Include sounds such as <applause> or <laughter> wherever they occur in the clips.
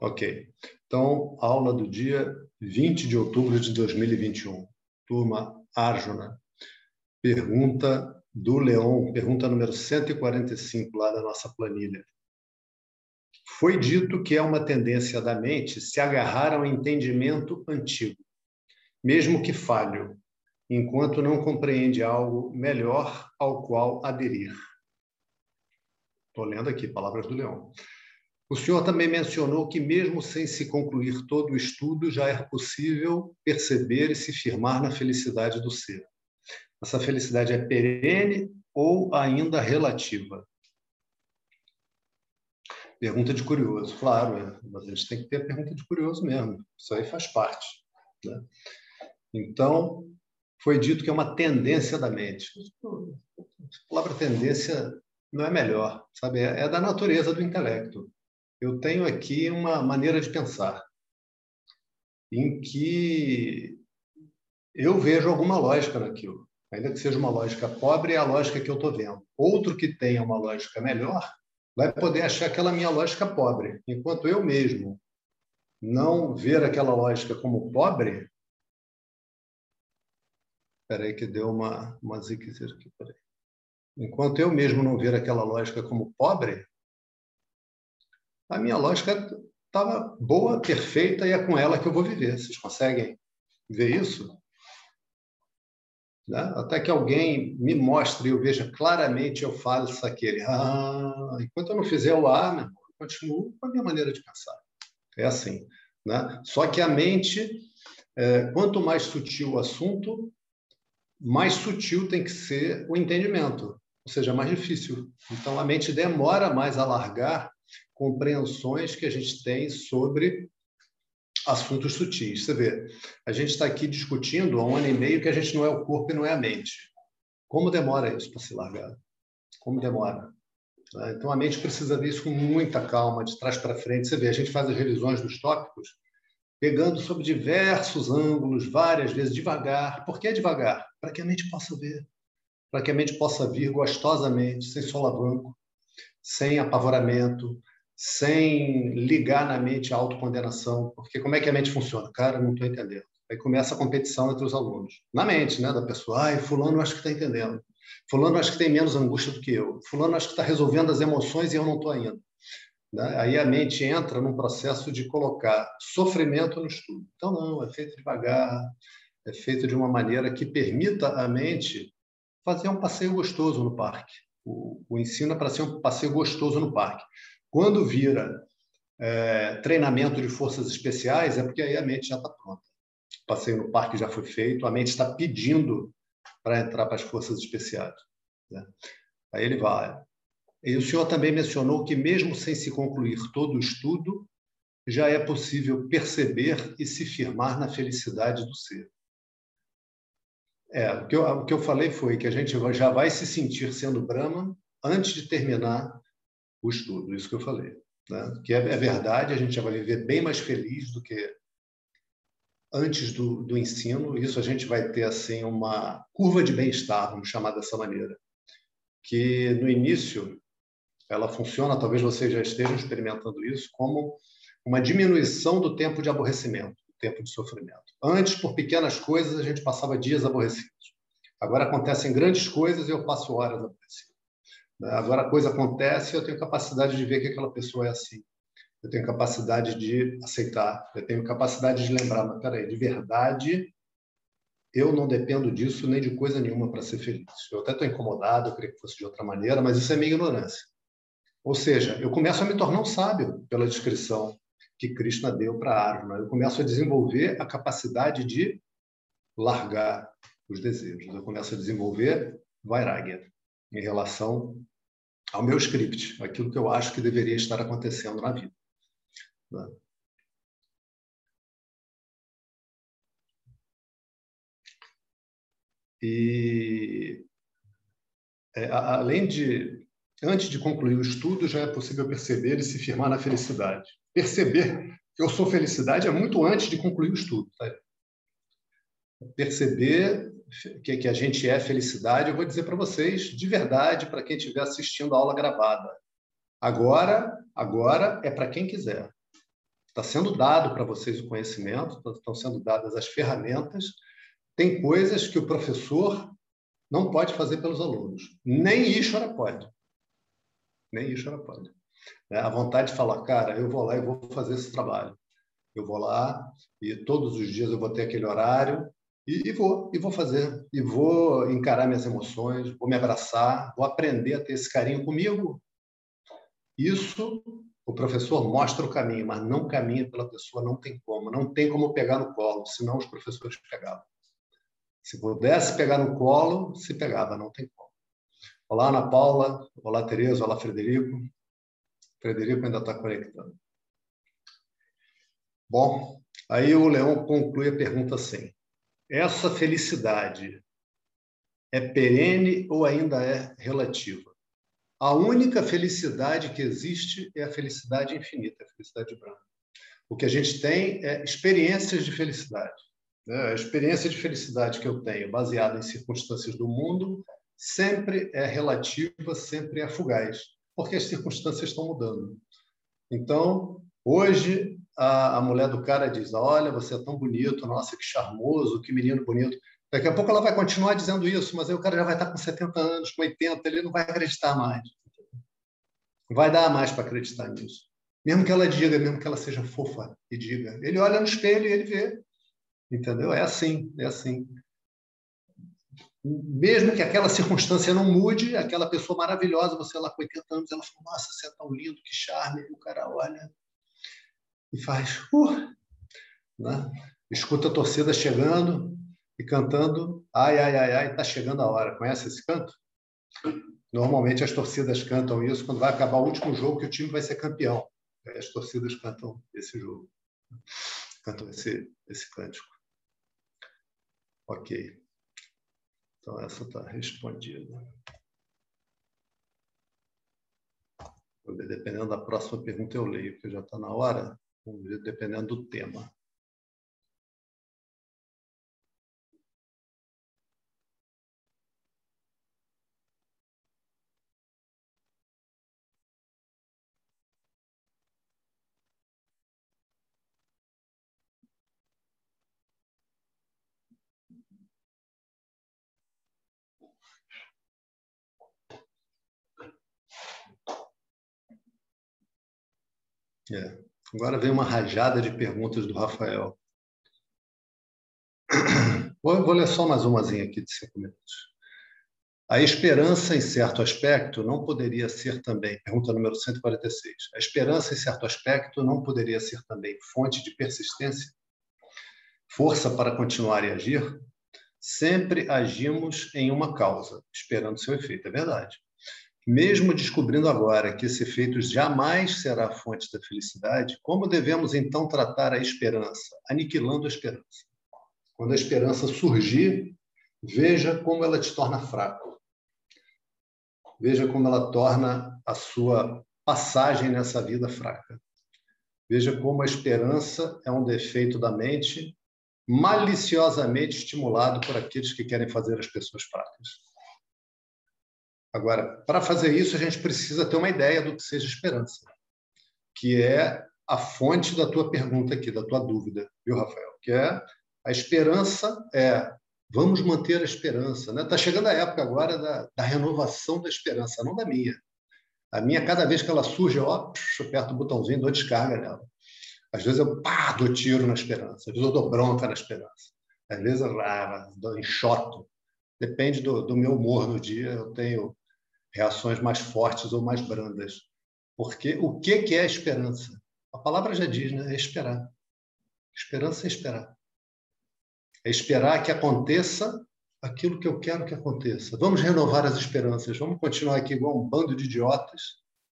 Ok. Então, aula do dia 20 de outubro de 2021. Turma Arjuna. Pergunta do Leon, pergunta número 145 lá da nossa planilha. Foi dito que é uma tendência da mente se agarrar ao entendimento antigo, mesmo que falho, enquanto não compreende algo melhor ao qual aderir. Estou lendo aqui, palavras do Leão. O senhor também mencionou que, mesmo sem se concluir todo o estudo, já é possível perceber e se firmar na felicidade do ser. Essa felicidade é perene ou ainda relativa? Pergunta de curioso, claro, é, mas a gente tem que ter pergunta de curioso mesmo. Isso aí faz parte. Né? Então, foi dito que é uma tendência da mente. A palavra tendência não é melhor, sabe? É, é da natureza do intelecto. Eu tenho aqui uma maneira de pensar em que eu vejo alguma lógica naquilo, ainda que seja uma lógica pobre, é a lógica que eu estou vendo. Outro que tenha uma lógica melhor vai poder achar aquela minha lógica pobre, enquanto eu mesmo não ver aquela lógica como pobre. Espera aí que deu uma, uma ziquezera aqui, peraí. Enquanto eu mesmo não ver aquela lógica como pobre, a minha lógica estava boa, perfeita e é com ela que eu vou viver. Vocês conseguem ver isso? Né? Até que alguém me mostre e eu veja claramente, eu isso aquele. Ah, enquanto eu não fizer o A, meu irmão, eu continuo com a minha maneira de pensar. É assim. Né? Só que a mente, é, quanto mais sutil o assunto, mais sutil tem que ser o entendimento ou seja, mais difícil. Então, a mente demora mais a largar compreensões que a gente tem sobre assuntos sutis. Você vê, a gente está aqui discutindo há um ano e meio que a gente não é o corpo e não é a mente. Como demora isso para se largar? Como demora? Né? Então, a mente precisa ver isso com muita calma, de trás para frente. Você vê, a gente faz as revisões dos tópicos pegando sobre diversos ângulos, várias vezes, devagar. Por que devagar? Para que a mente possa ver para que a mente possa vir gostosamente, sem solavanco, sem apavoramento, sem ligar na mente a autocondenação. Porque como é que a mente funciona? Cara, não estou entendendo. Aí começa a competição entre os alunos. Na mente, né, da pessoa. Ai, fulano acho que está entendendo. Fulano acho que tem menos angústia do que eu. Fulano acho que está resolvendo as emoções e eu não estou ainda. Né? Aí a mente entra num processo de colocar sofrimento no estudo. Então, não, é feito devagar, é feito de uma maneira que permita à mente fazer um passeio gostoso no parque. O, o ensino é para ser um passeio gostoso no parque. Quando vira é, treinamento de forças especiais, é porque aí a mente já está pronta. O passeio no parque já foi feito, a mente está pedindo para entrar para as forças especiais. Né? Aí ele vai. E o senhor também mencionou que, mesmo sem se concluir todo o estudo, já é possível perceber e se firmar na felicidade do ser. É, o que, eu, o que eu falei foi que a gente já vai se sentir sendo Brahman antes de terminar o estudo, isso que eu falei. Né? Que é, é verdade, a gente já vai viver bem mais feliz do que antes do, do ensino. Isso a gente vai ter assim uma curva de bem-estar, vamos chamar dessa maneira, que no início ela funciona, talvez vocês já estejam experimentando isso, como uma diminuição do tempo de aborrecimento tempo de sofrimento. Antes, por pequenas coisas, a gente passava dias aborrecidos. Agora acontecem grandes coisas e eu passo horas aborrecido. Agora a coisa acontece e eu tenho capacidade de ver que aquela pessoa é assim. Eu tenho capacidade de aceitar. Eu tenho capacidade de lembrar, mas peraí, de verdade, eu não dependo disso nem de coisa nenhuma para ser feliz. Eu até estou incomodado, eu queria que fosse de outra maneira, mas isso é minha ignorância. Ou seja, eu começo a me tornar um sábio pela descrição que Krishna deu para Arjuna. Eu começo a desenvolver a capacidade de largar os desejos. Eu começo a desenvolver Vairagya em relação ao meu script, aquilo que eu acho que deveria estar acontecendo na vida. Né? E é, além de antes de concluir o estudo, já é possível perceber e se firmar na felicidade perceber que eu sou felicidade é muito antes de concluir o estudo. Tá? Perceber que, que a gente é felicidade, eu vou dizer para vocês, de verdade, para quem estiver assistindo a aula gravada. Agora, agora é para quem quiser. Está sendo dado para vocês o conhecimento, estão sendo dadas as ferramentas. Tem coisas que o professor não pode fazer pelos alunos. Nem Ishvara pode. Nem Ishvara pode. É, a vontade de falar, cara, eu vou lá e vou fazer esse trabalho. Eu vou lá e todos os dias eu vou ter aquele horário e, e, vou, e vou fazer. E vou encarar minhas emoções, vou me abraçar, vou aprender a ter esse carinho comigo. Isso o professor mostra o caminho, mas não caminha pela pessoa, não tem como. Não tem como pegar no colo, senão os professores pegavam. Se pudesse pegar no colo, se pegava, não tem como. Olá, Ana Paula. Olá, Tereza. Olá, Frederico. Frederico ainda está conectando. Bom, aí o Leão conclui a pergunta assim: essa felicidade é perene ou ainda é relativa? A única felicidade que existe é a felicidade infinita, a felicidade branca. O que a gente tem é experiências de felicidade. Né? A experiência de felicidade que eu tenho, baseada em circunstâncias do mundo, sempre é relativa, sempre é fugaz, porque as circunstâncias estão mudando. Então, hoje, a, a mulher do cara diz: Olha, você é tão bonito, nossa, que charmoso, que menino bonito. Daqui a pouco ela vai continuar dizendo isso, mas aí o cara já vai estar com 70 anos, com 80, ele não vai acreditar mais. Vai dar mais para acreditar nisso. Mesmo que ela diga, mesmo que ela seja fofa e diga. Ele olha no espelho e ele vê. Entendeu? É assim, é assim. Mesmo que aquela circunstância não mude, aquela pessoa maravilhosa, você lá com 80 anos, ela fala, nossa, você é tão lindo, que charme. E o cara olha e faz, uh, né? escuta a torcida chegando, e cantando Ai, ai, ai, ai, está chegando a hora. Conhece esse canto? Normalmente as torcidas cantam isso quando vai acabar o último jogo que o time vai ser campeão. As torcidas cantam esse jogo, cantam esse, esse cântico. Ok. Então essa está respondida. Dependendo da próxima pergunta eu leio, porque já está na hora. Dependendo do tema. É. Agora vem uma rajada de perguntas do Rafael. <clears throat> Vou, vou ler só mais umazinha aqui de cinco minutos. A esperança, em certo aspecto, não poderia ser também, pergunta número 146, a esperança, em certo aspecto, não poderia ser também fonte de persistência? Força para continuar e agir? Sempre agimos em uma causa, esperando seu efeito, é verdade. Mesmo descobrindo agora que esse efeito jamais será a fonte da felicidade, como devemos então tratar a esperança? Aniquilando a esperança. Quando a esperança surgir, veja como ela te torna fraco. Veja como ela torna a sua passagem nessa vida fraca. Veja como a esperança é um defeito da mente maliciosamente estimulado por aqueles que querem fazer as pessoas fracas. Agora, para fazer isso, a gente precisa ter uma ideia do que seja esperança, que é a fonte da tua pergunta aqui, da tua dúvida, viu, Rafael? Que é a esperança é vamos manter a esperança, né? Tá chegando a época agora da, da renovação da esperança, não da minha. A minha, cada vez que ela surge, ó, eu aperto o botãozinho, dou descarga nela. Às vezes eu pá, dou tiro na esperança, às vezes eu dou bronca na esperança, às vezes eu ah, enxoto. Depende do, do meu humor no dia, eu tenho reações mais fortes ou mais brandas. Porque o que é esperança? A palavra já diz, né? É esperar. Esperança é esperar. É esperar que aconteça aquilo que eu quero que aconteça. Vamos renovar as esperanças. Vamos continuar aqui igual um bando de idiotas,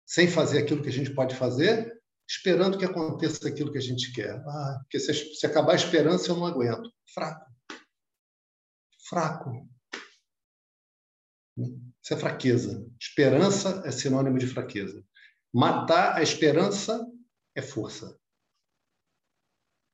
sem fazer aquilo que a gente pode fazer, esperando que aconteça aquilo que a gente quer. Ah, porque se, se acabar a esperança, eu não aguento. Fraco. Fraco. Isso é fraqueza. Esperança é sinônimo de fraqueza. Matar a esperança é força.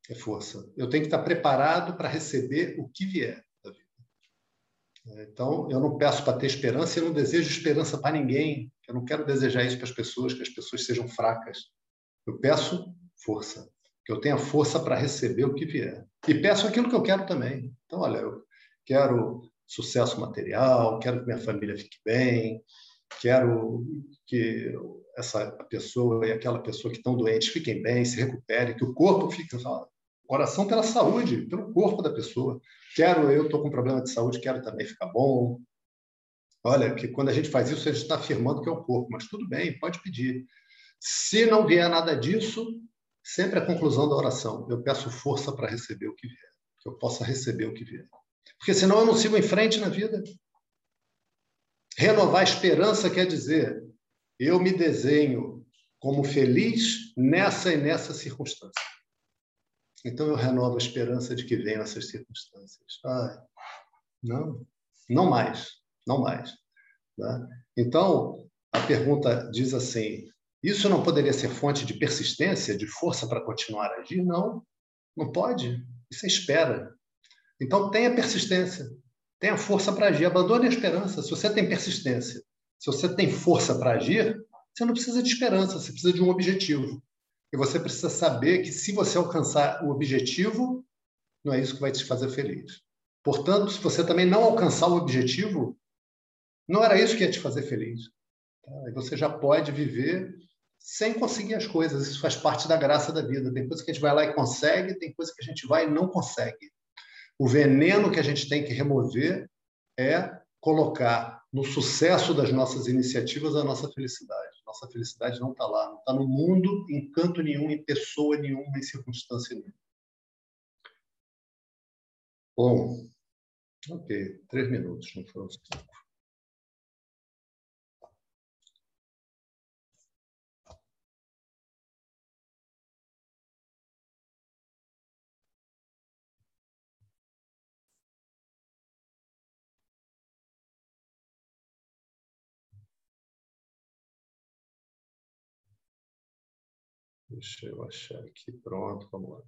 É força. Eu tenho que estar preparado para receber o que vier da vida. Então, eu não peço para ter esperança eu não desejo esperança para ninguém. Eu não quero desejar isso para as pessoas, que as pessoas sejam fracas. Eu peço força. que eu tenha força para receber o que vier. E peço aquilo que eu quero também. Então, olha, eu quero sucesso material, quero que minha família fique bem, quero que essa pessoa e aquela pessoa que estão doentes fiquem bem, se recuperem, que o corpo fique. Oração pela saúde, pelo corpo da pessoa. Quero, eu estou com problema de saúde, quero também ficar bom. Olha, que quando a gente faz isso, a gente está afirmando que é o corpo, mas tudo bem, pode pedir. Se não vier nada disso, sempre a conclusão da oração. Eu peço força para receber o que vier, que eu possa receber o que vier. Porque senão eu não sigo em frente na vida. Renovar a esperança quer dizer eu me desenho como feliz nessa e nessa circunstância. Então eu renovo a esperança de que venham essas circunstâncias. Ai, não, não mais, não mais. Né? Então a pergunta diz assim: isso não poderia ser fonte de persistência, de força para continuar a agir? Não, não pode. Isso é espera. Então tenha persistência, tenha força para agir. Abandone a esperança. Se você tem persistência, se você tem força para agir, você não precisa de esperança, você precisa de um objetivo. E você precisa saber que se você alcançar o objetivo, não é isso que vai te fazer feliz. Portanto, se você também não alcançar o objetivo, não era isso que ia te fazer feliz. Tá? E você já pode viver sem conseguir as coisas. Isso faz parte da graça da vida. Tem coisa que a gente vai lá e consegue, tem coisa que a gente vai e não consegue. O veneno que a gente tem que remover é colocar no sucesso das nossas iniciativas a nossa felicidade. Nossa felicidade não está lá, não está no mundo, em canto nenhum, em pessoa nenhuma, em circunstância nenhuma. Bom, ok, três minutos, não foram cinco. Deixa eu achar aqui. Pronto, vamos lá.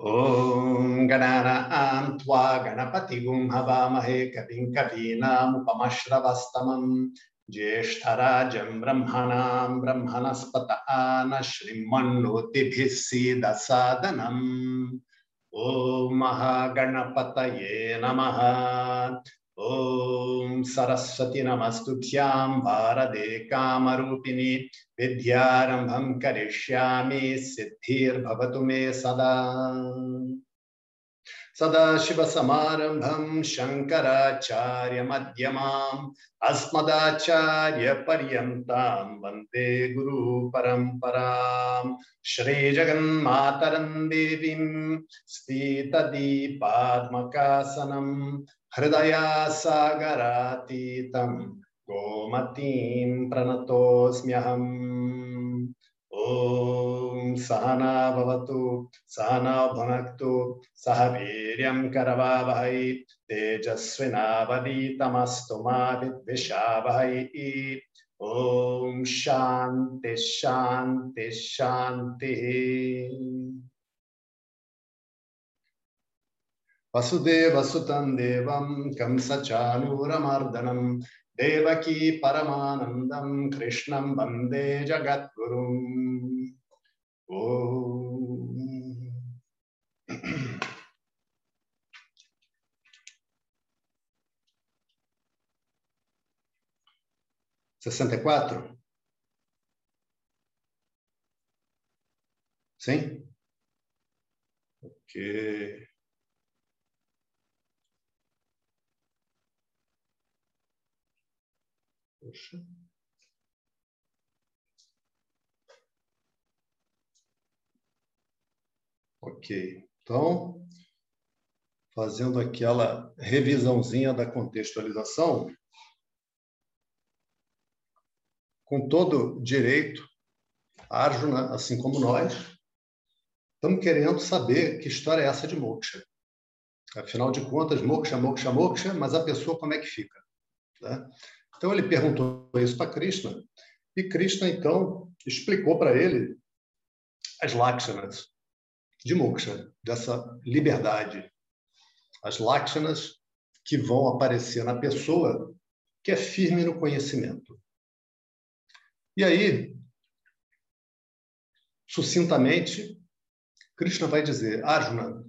ॐ गणानां त्वा गणपतिगुं हवामहे कविं कवीनामुपमश्रवस्तमम् ज्येष्ठराजं ब्रह्मणां ब्रह्मणस्पत आन श्रीमन्नोतिभिः सीदसादनम् ॐ महागणपत नम। ॐ सरस्वती नमस्तुभ्यां भारते कामरूपिणी विद्यारम्भं करिष्यामि सिद्धिर्भवतु मे सदा। सदाशिवसमारम्भं शङ्कराचार्यमध्यमाम् अस्मदाचार्यपर्यन्तां वंदे गुरुपरम्पराम् श्रीजगन्मातरं देवीं स्थितदीपात्मकासनं हृदयासागरातीतं गोमतीं प्रणतोऽस्म्यहम्। ॐ सहना भवतु सहना भुनक्तु, सह वीर्यं करवावहै तेजस्विनावदीतमस्तु मा विद्विषावहै। ॐ शान्ति शान्ति, शान्तिः। वसुदेवसुतं देवं कंसचानूरमर्दनं देवकी परमानन्दं, कृष्णं वंदे जगद्गुरुम्। ॐ Sessenta e quatro? Sim? Ok. Ok. Então, fazendo aquela revisãozinha da contextualização, com todo direito, Arjuna, assim como nós, estamos querendo saber que história é essa de moksha. Afinal de contas, moksha, moksha, moksha, mas a pessoa como é que fica? Né? Então ele perguntou isso para Krishna, e Krishna então explicou para ele as lakshanas de moksha, dessa liberdade. As lakshanas que vão aparecer na pessoa que é firme no conhecimento. E aí, sucintamente, Krishna vai dizer, Arjuna,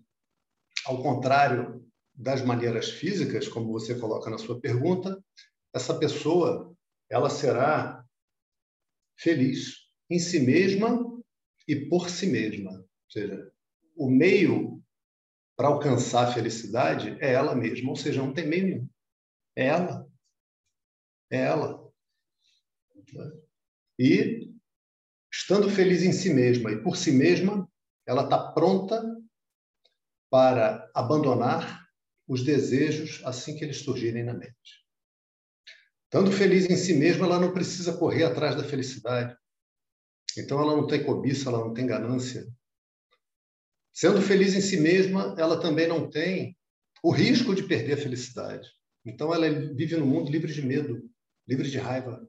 ao contrário das maneiras físicas, como você coloca na sua pergunta, essa pessoa ela será feliz em si mesma e por si mesma. Ou seja, o meio para alcançar a felicidade é ela mesma, ou seja, não tem meio nenhum. É ela. É ela. E, estando feliz em si mesma e por si mesma, ela está pronta para abandonar os desejos assim que eles surgirem na mente. Estando feliz em si mesma, ela não precisa correr atrás da felicidade. Então, ela não tem cobiça, ela não tem ganância. Sendo feliz em si mesma, ela também não tem o risco de perder a felicidade. Então, ela vive no mundo livre de medo, livre de raiva.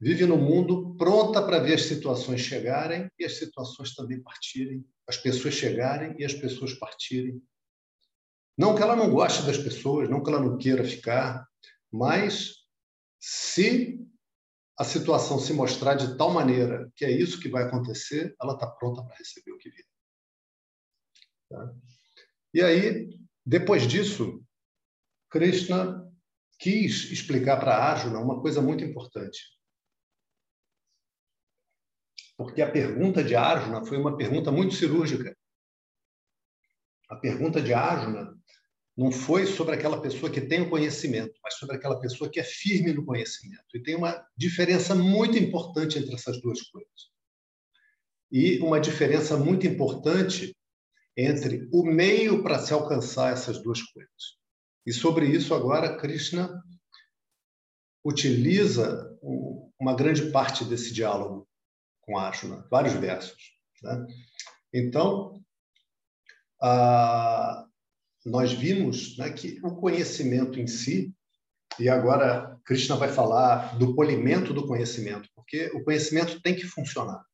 Vive no mundo pronta para ver as situações chegarem e as situações também partirem, as pessoas chegarem e as pessoas partirem. Não que ela não goste das pessoas, não que ela não queira ficar, mas se a situação se mostrar de tal maneira que é isso que vai acontecer, ela está pronta para receber o que vier. Tá? E aí, depois disso, Krishna quis explicar para Arjuna uma coisa muito importante. Porque a pergunta de Arjuna foi uma pergunta muito cirúrgica. A pergunta de Arjuna não foi sobre aquela pessoa que tem o conhecimento, mas sobre aquela pessoa que é firme no conhecimento. E tem uma diferença muito importante entre essas duas coisas. E uma diferença muito importante entre o meio para se alcançar essas duas coisas. E sobre isso agora Krishna utiliza uma grande parte desse diálogo com Arjuna, vários versos. Né? Então, a, nós vimos né, que o conhecimento em si, e agora Krishna vai falar do polimento do conhecimento, porque o conhecimento tem que funcionar.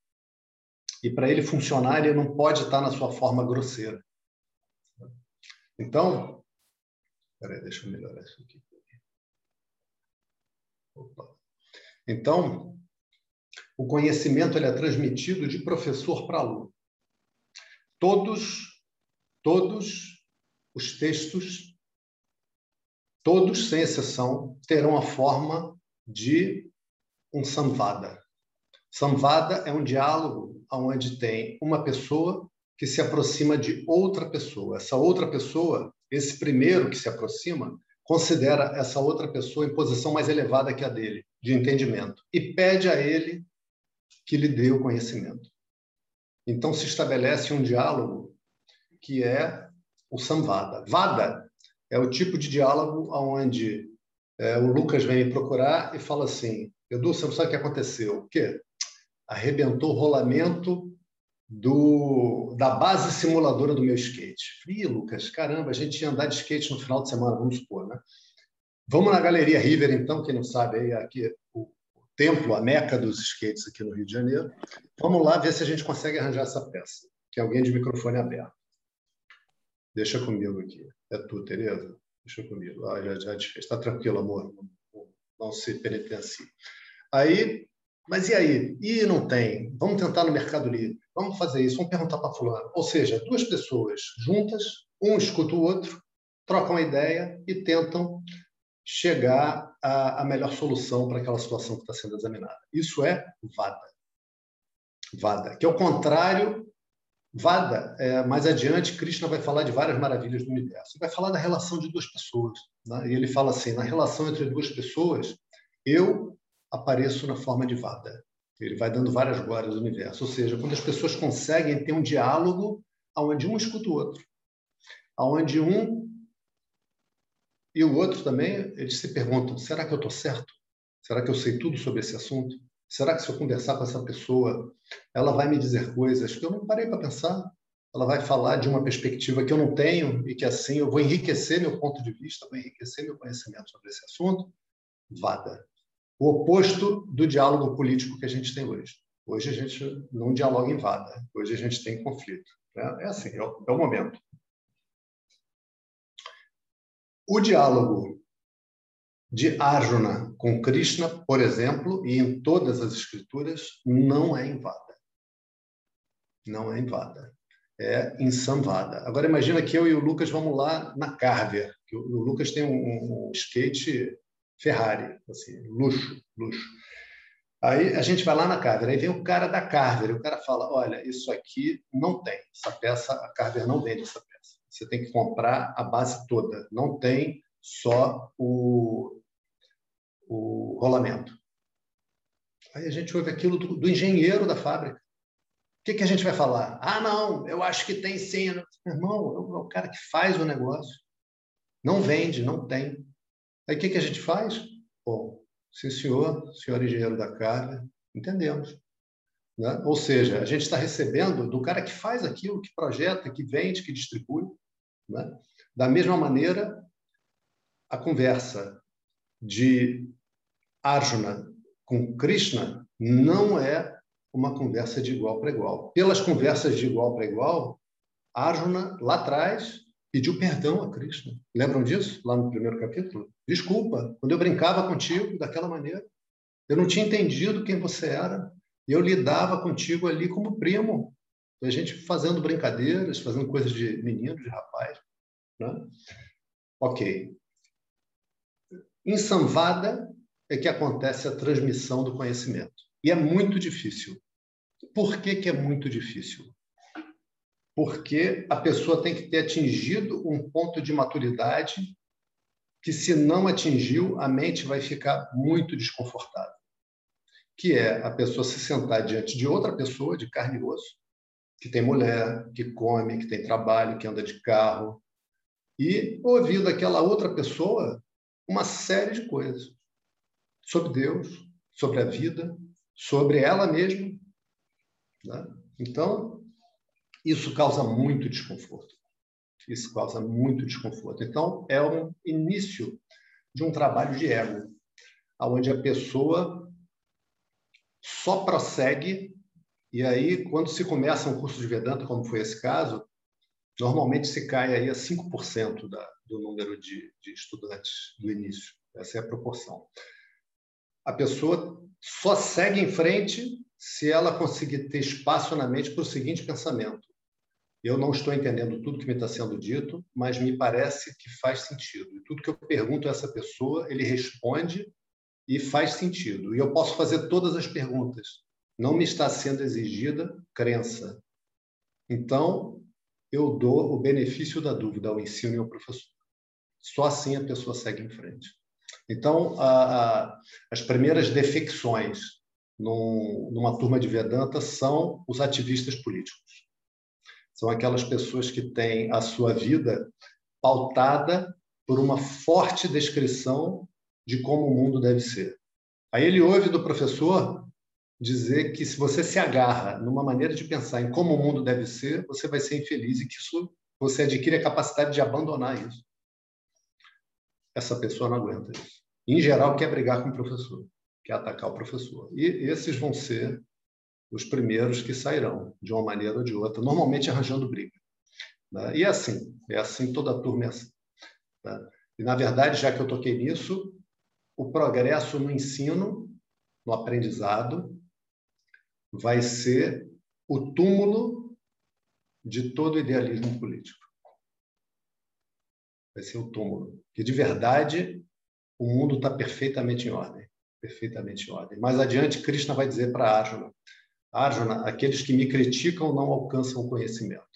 E para ele funcionar, ele não pode estar na sua forma grosseira. Então, peraí, deixa eu melhorar isso aqui. Opa. Então, o conhecimento ele é transmitido de professor para aluno. Todos, todos os textos, todos, sem exceção, terão a forma de um samvada. Samvada é um diálogo onde tem uma pessoa que se aproxima de outra pessoa. Essa outra pessoa, esse primeiro que se aproxima, considera essa outra pessoa em posição mais elevada que a dele, de entendimento, e pede a ele que lhe dê o conhecimento. Então se estabelece um diálogo que é o Samvada. Vada é o tipo de diálogo onde é, o Lucas vem me procurar e fala assim: Edu, você não sabe o que aconteceu? O quê? Arrebentou o rolamento do, da base simuladora do meu skate. Ih, Lucas, caramba, a gente ia andar de skate no final de semana, vamos supor, né? Vamos na Galeria River, então, quem não sabe, aí aqui o, templo, a meca dos skates aqui no Rio de Janeiro. Vamos lá ver se a gente consegue arranjar essa peça. Tem alguém de microfone aberto. Deixa comigo aqui. É tu, Tereza? Deixa comigo. Ah, já, já. Está tranquilo, amor. Não, não se penitencie. Aí, mas e aí? E não tem? Vamos tentar no Mercado Livre. Vamos fazer isso. Vamos perguntar para fulano. Ou seja, duas pessoas juntas, um escuta o outro, trocam a ideia e tentam chegar à, à melhor solução para aquela situação que está sendo examinada. Isso é Vada. Vada, que é o contrário Vada, é, mais adiante, Krishna vai falar de várias maravilhas do universo. Vai falar da relação de duas pessoas. Né? E ele fala assim: na relação entre duas pessoas, eu apareço na forma de Vada. Ele vai dando várias glórias do universo. Ou seja, quando as pessoas conseguem ter um diálogo onde um escuta o outro, onde um e o outro também, eles se perguntam: será que eu estou certo? Será que eu sei tudo sobre esse assunto? Será que se eu conversar com essa pessoa, ela vai me dizer coisas que eu não parei para pensar? Ela vai falar de uma perspectiva que eu não tenho e que assim eu vou enriquecer meu ponto de vista, vou enriquecer meu conhecimento sobre esse assunto? Vada. O oposto do diálogo político que a gente tem hoje. Hoje a gente não dialoga em vada, hoje a gente tem conflito. Né? É assim, é o, é o momento. O diálogo de Arjuna com Krishna, por exemplo, e em todas as escrituras, não é em Vada. Não é em Vada. É em Samvada. Agora imagina que eu e o Lucas vamos lá na Carver, que o Lucas tem um, um skate Ferrari, assim, luxo, luxo. Aí a gente vai lá na Carver, aí vem o cara da Carver, e o cara fala: olha, isso aqui não tem, essa peça, a Carver não vende essa peça. Você tem que comprar a base toda, não tem só o, o rolamento. Aí a gente ouve aquilo do, do engenheiro da fábrica. O que, que, a gente vai falar? Ah, não, eu acho que tem sim. Irmão, é é o cara que faz o negócio. Não vende, não tem. Aí o que, que a gente faz? Bom, Sim, senhor, senhor engenheiro da carga, entendemos. Né? Ou seja, a gente está recebendo do cara que faz aquilo, que projeta, que vende, que distribui. Né? Da mesma maneira, a conversa de Arjuna com Krishna não é uma conversa de igual para igual. Pelas conversas de igual para igual, Arjuna, lá atrás, pediu perdão a Krishna. Lembram disso? Lá no primeiro capítulo? Desculpa, quando eu brincava contigo daquela maneira, eu não tinha entendido quem você era. Eu lidava contigo ali como primo. A gente fazendo brincadeiras, fazendo coisas de menino, de rapaz. Né? Ok. Em Samvada é que acontece a transmissão do conhecimento. E é muito difícil. Por que, que é muito difícil? porque a pessoa tem que ter atingido um ponto de maturidade que, se não atingiu, a mente vai ficar muito desconfortável. Que é a pessoa se sentar diante de outra pessoa, de carne e osso, que tem mulher, que come, que tem trabalho, que anda de carro, e ouvir daquela outra pessoa uma série de coisas sobre Deus, sobre a vida, sobre ela mesma. Né? Então, isso causa muito desconforto. Isso causa muito desconforto. Então, é um início de um trabalho de ego, onde a pessoa só prossegue, e aí, quando se começa um curso de Vedanta, como foi esse caso, normalmente se cai aí a 5% da, do número de, de estudantes do início. Essa é a proporção. A pessoa só segue em frente se ela conseguir ter espaço na mente para o seguinte pensamento: eu não estou entendendo tudo que me está sendo dito, mas me parece que faz sentido. E tudo que eu pergunto a essa pessoa, ele responde e faz sentido. E eu posso fazer todas as perguntas. Não me está sendo exigida crença. Então, eu dou o benefício da dúvida ao ensino e ao professor. Só assim a pessoa segue em frente. Então, a, a, as primeiras defecções num, numa turma de Vedanta são os ativistas políticos. São aquelas pessoas que têm a sua vida pautada por uma forte descrição de como o mundo deve ser. Aí ele ouve do professor dizer que se você se agarra numa maneira de pensar em como o mundo deve ser, você vai ser infeliz e que isso você adquire a capacidade de abandonar isso. Essa pessoa não aguenta isso. Em geral, quer brigar com o professor, quer atacar o professor. E esses vão ser os primeiros que sairão, de uma maneira ou de outra, normalmente arranjando briga. Né? E é assim, é assim, toda a turma é assim. Né? E, na verdade, já que eu toquei nisso, o progresso no ensino, no aprendizado, vai ser o túmulo de todo idealismo político. Vai ser o túmulo. Que, de verdade, o mundo está perfeitamente em ordem. Perfeitamente em ordem. Mais adiante, Krishna vai dizer para Arjuna Arjuna, aqueles que me criticam não alcançam o conhecimento.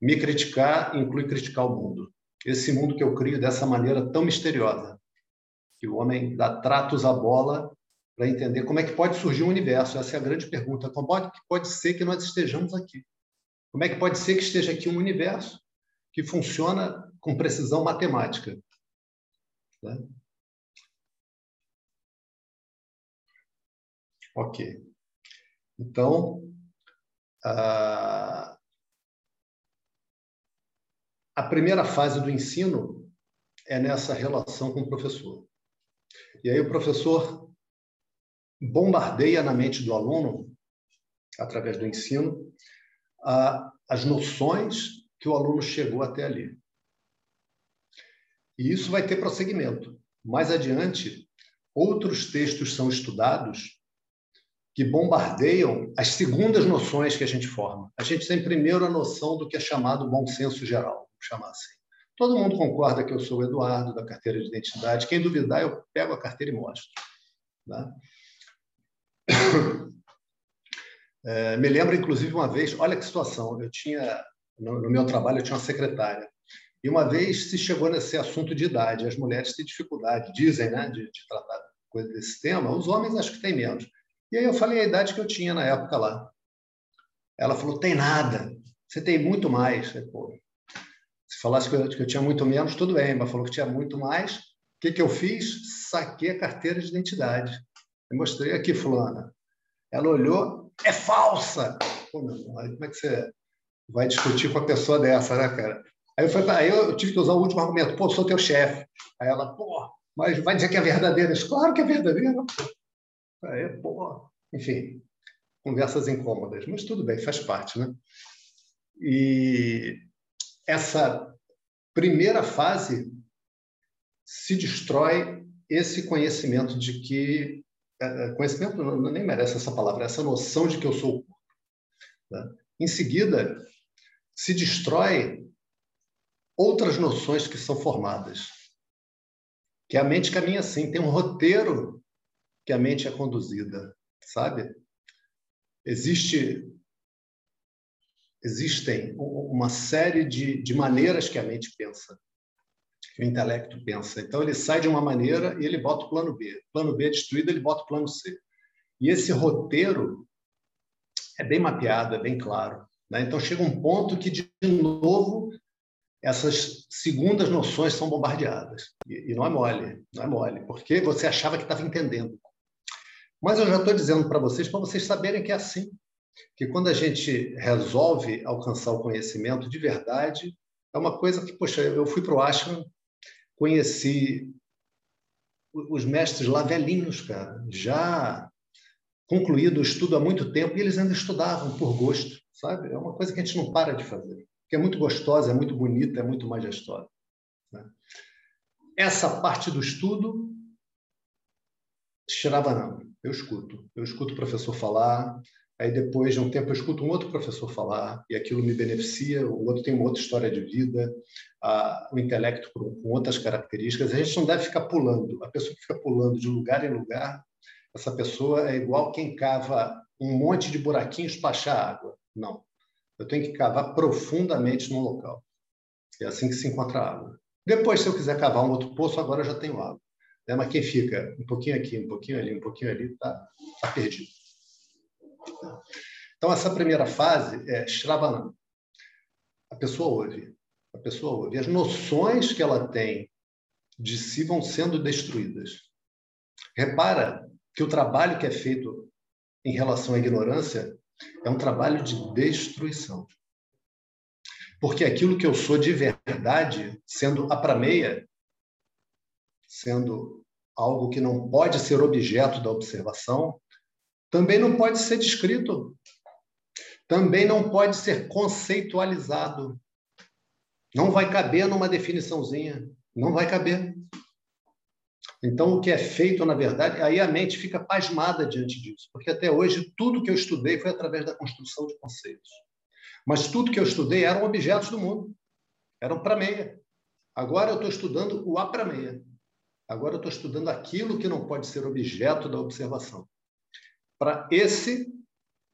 Me criticar inclui criticar o mundo. Esse mundo que eu crio dessa maneira tão misteriosa, que o homem dá tratos à bola para entender como é que pode surgir um universo. Essa é a grande pergunta. Como pode, pode ser que nós estejamos aqui? Como é que pode ser que esteja aqui um universo que funciona com precisão matemática? Né? Ok. Então, a, a primeira fase do ensino é nessa relação com o professor. E aí o professor bombardeia na mente do aluno, através do ensino, as noções que o aluno chegou até ali. E isso vai ter prosseguimento. Mais adiante, outros textos são estudados que bombardeiam as segundas noções que a gente forma. A gente tem primeiro a noção do que é chamado bom senso geral, vamos chamar assim. Todo mundo concorda que eu sou o Eduardo, da carteira de identidade. Quem duvidar, eu pego a carteira e mostro. Tá? <coughs> É, me lembro, inclusive, uma vez, olha que situação, eu tinha, no, no, meu trabalho, eu tinha uma secretária, e uma vez se chegou nesse assunto de idade, as mulheres têm dificuldade, dizem, né, de, de tratar coisa desse tema, os homens acho que têm menos. E aí eu falei a idade que eu tinha na época lá. Ela falou, tem nada, você tem muito mais. Falei, Pô, se falasse que eu, que eu, tinha muito menos, tudo bem, mas falou que tinha muito mais. O que, que eu fiz? Saquei a carteira de identidade. Eu mostrei aqui, fulana. Ela olhou, é falsa! Pô, meu como é que você vai discutir com a pessoa dessa, né, cara? Aí eu, falei, aí eu tive que usar o último argumento. Pô, sou teu chefe. Aí ela, pô, mas vai dizer que é verdadeira? Eu claro que é verdadeira. Aí, pô, enfim, conversas incômodas. Mas tudo bem, faz parte, né? E essa primeira fase se destrói esse conhecimento de que é, é, conhecimento não, nem merece essa palavra, essa noção de que eu sou o corpo. Né? Em seguida, se destrói outras noções que são formadas. Que a mente caminha assim, tem um roteiro que a mente é conduzida, sabe? Existe existem uma série de, de maneiras que a mente pensa, que o intelecto pensa. Então, ele sai de uma maneira e ele bota o plano B. Plano B é destruído, ele bota o plano C. E esse roteiro é bem mapeado, é bem claro. Né? Então, chega um ponto que, de novo, essas segundas noções são bombardeadas. E, e não é mole, não é mole, porque você achava que estava entendendo. Mas eu já estou dizendo para vocês, para vocês saberem que é assim que quando a gente resolve alcançar o conhecimento de verdade, é uma coisa que, poxa, eu fui para o ashram, conheci os mestres lá velhinhos, cara, já concluído o estudo há muito tempo, e eles ainda estudavam por gosto, sabe? É uma coisa que a gente não para de fazer, que é muito gostosa, é muito bonita, é muito majestosa. Né? Essa parte do estudo, tirava não, eu escuto. Eu escuto o professor falar, Aí depois de um tempo eu escuto um outro professor falar e aquilo me beneficia, o outro tem uma outra história de vida, a, o intelecto com, com outras características. A gente não deve ficar pulando. A pessoa que fica pulando de lugar em lugar, essa pessoa é igual quem cava um monte de buraquinhos para achar água. Não. Eu tenho que cavar profundamente no local. É assim que se encontra água. Depois, se eu quiser cavar um outro poço, agora eu já tenho água. É, mas quem fica um pouquinho aqui, um pouquinho ali, um pouquinho ali, está tá perdido. Então, essa primeira fase é Shravanam. A pessoa ouve. A pessoa ouve. As noções que ela tem de si vão sendo destruídas. Repara que o trabalho que é feito em relação à ignorância é um trabalho de destruição. Porque aquilo que eu sou de verdade, sendo a prameia, sendo algo que não pode ser objeto da observação, também não pode ser descrito, também não pode ser conceitualizado. Não vai caber numa definiçãozinha, não vai caber. Então, o que é feito, na verdade, aí a mente fica pasmada diante disso, porque até hoje tudo que eu estudei foi através da construção de conceitos. Mas tudo que eu estudei eram objetos do mundo, eram para meia. Agora eu estou estudando o a para meia. Agora eu estou estudando aquilo que não pode ser objeto da observação. Para esse,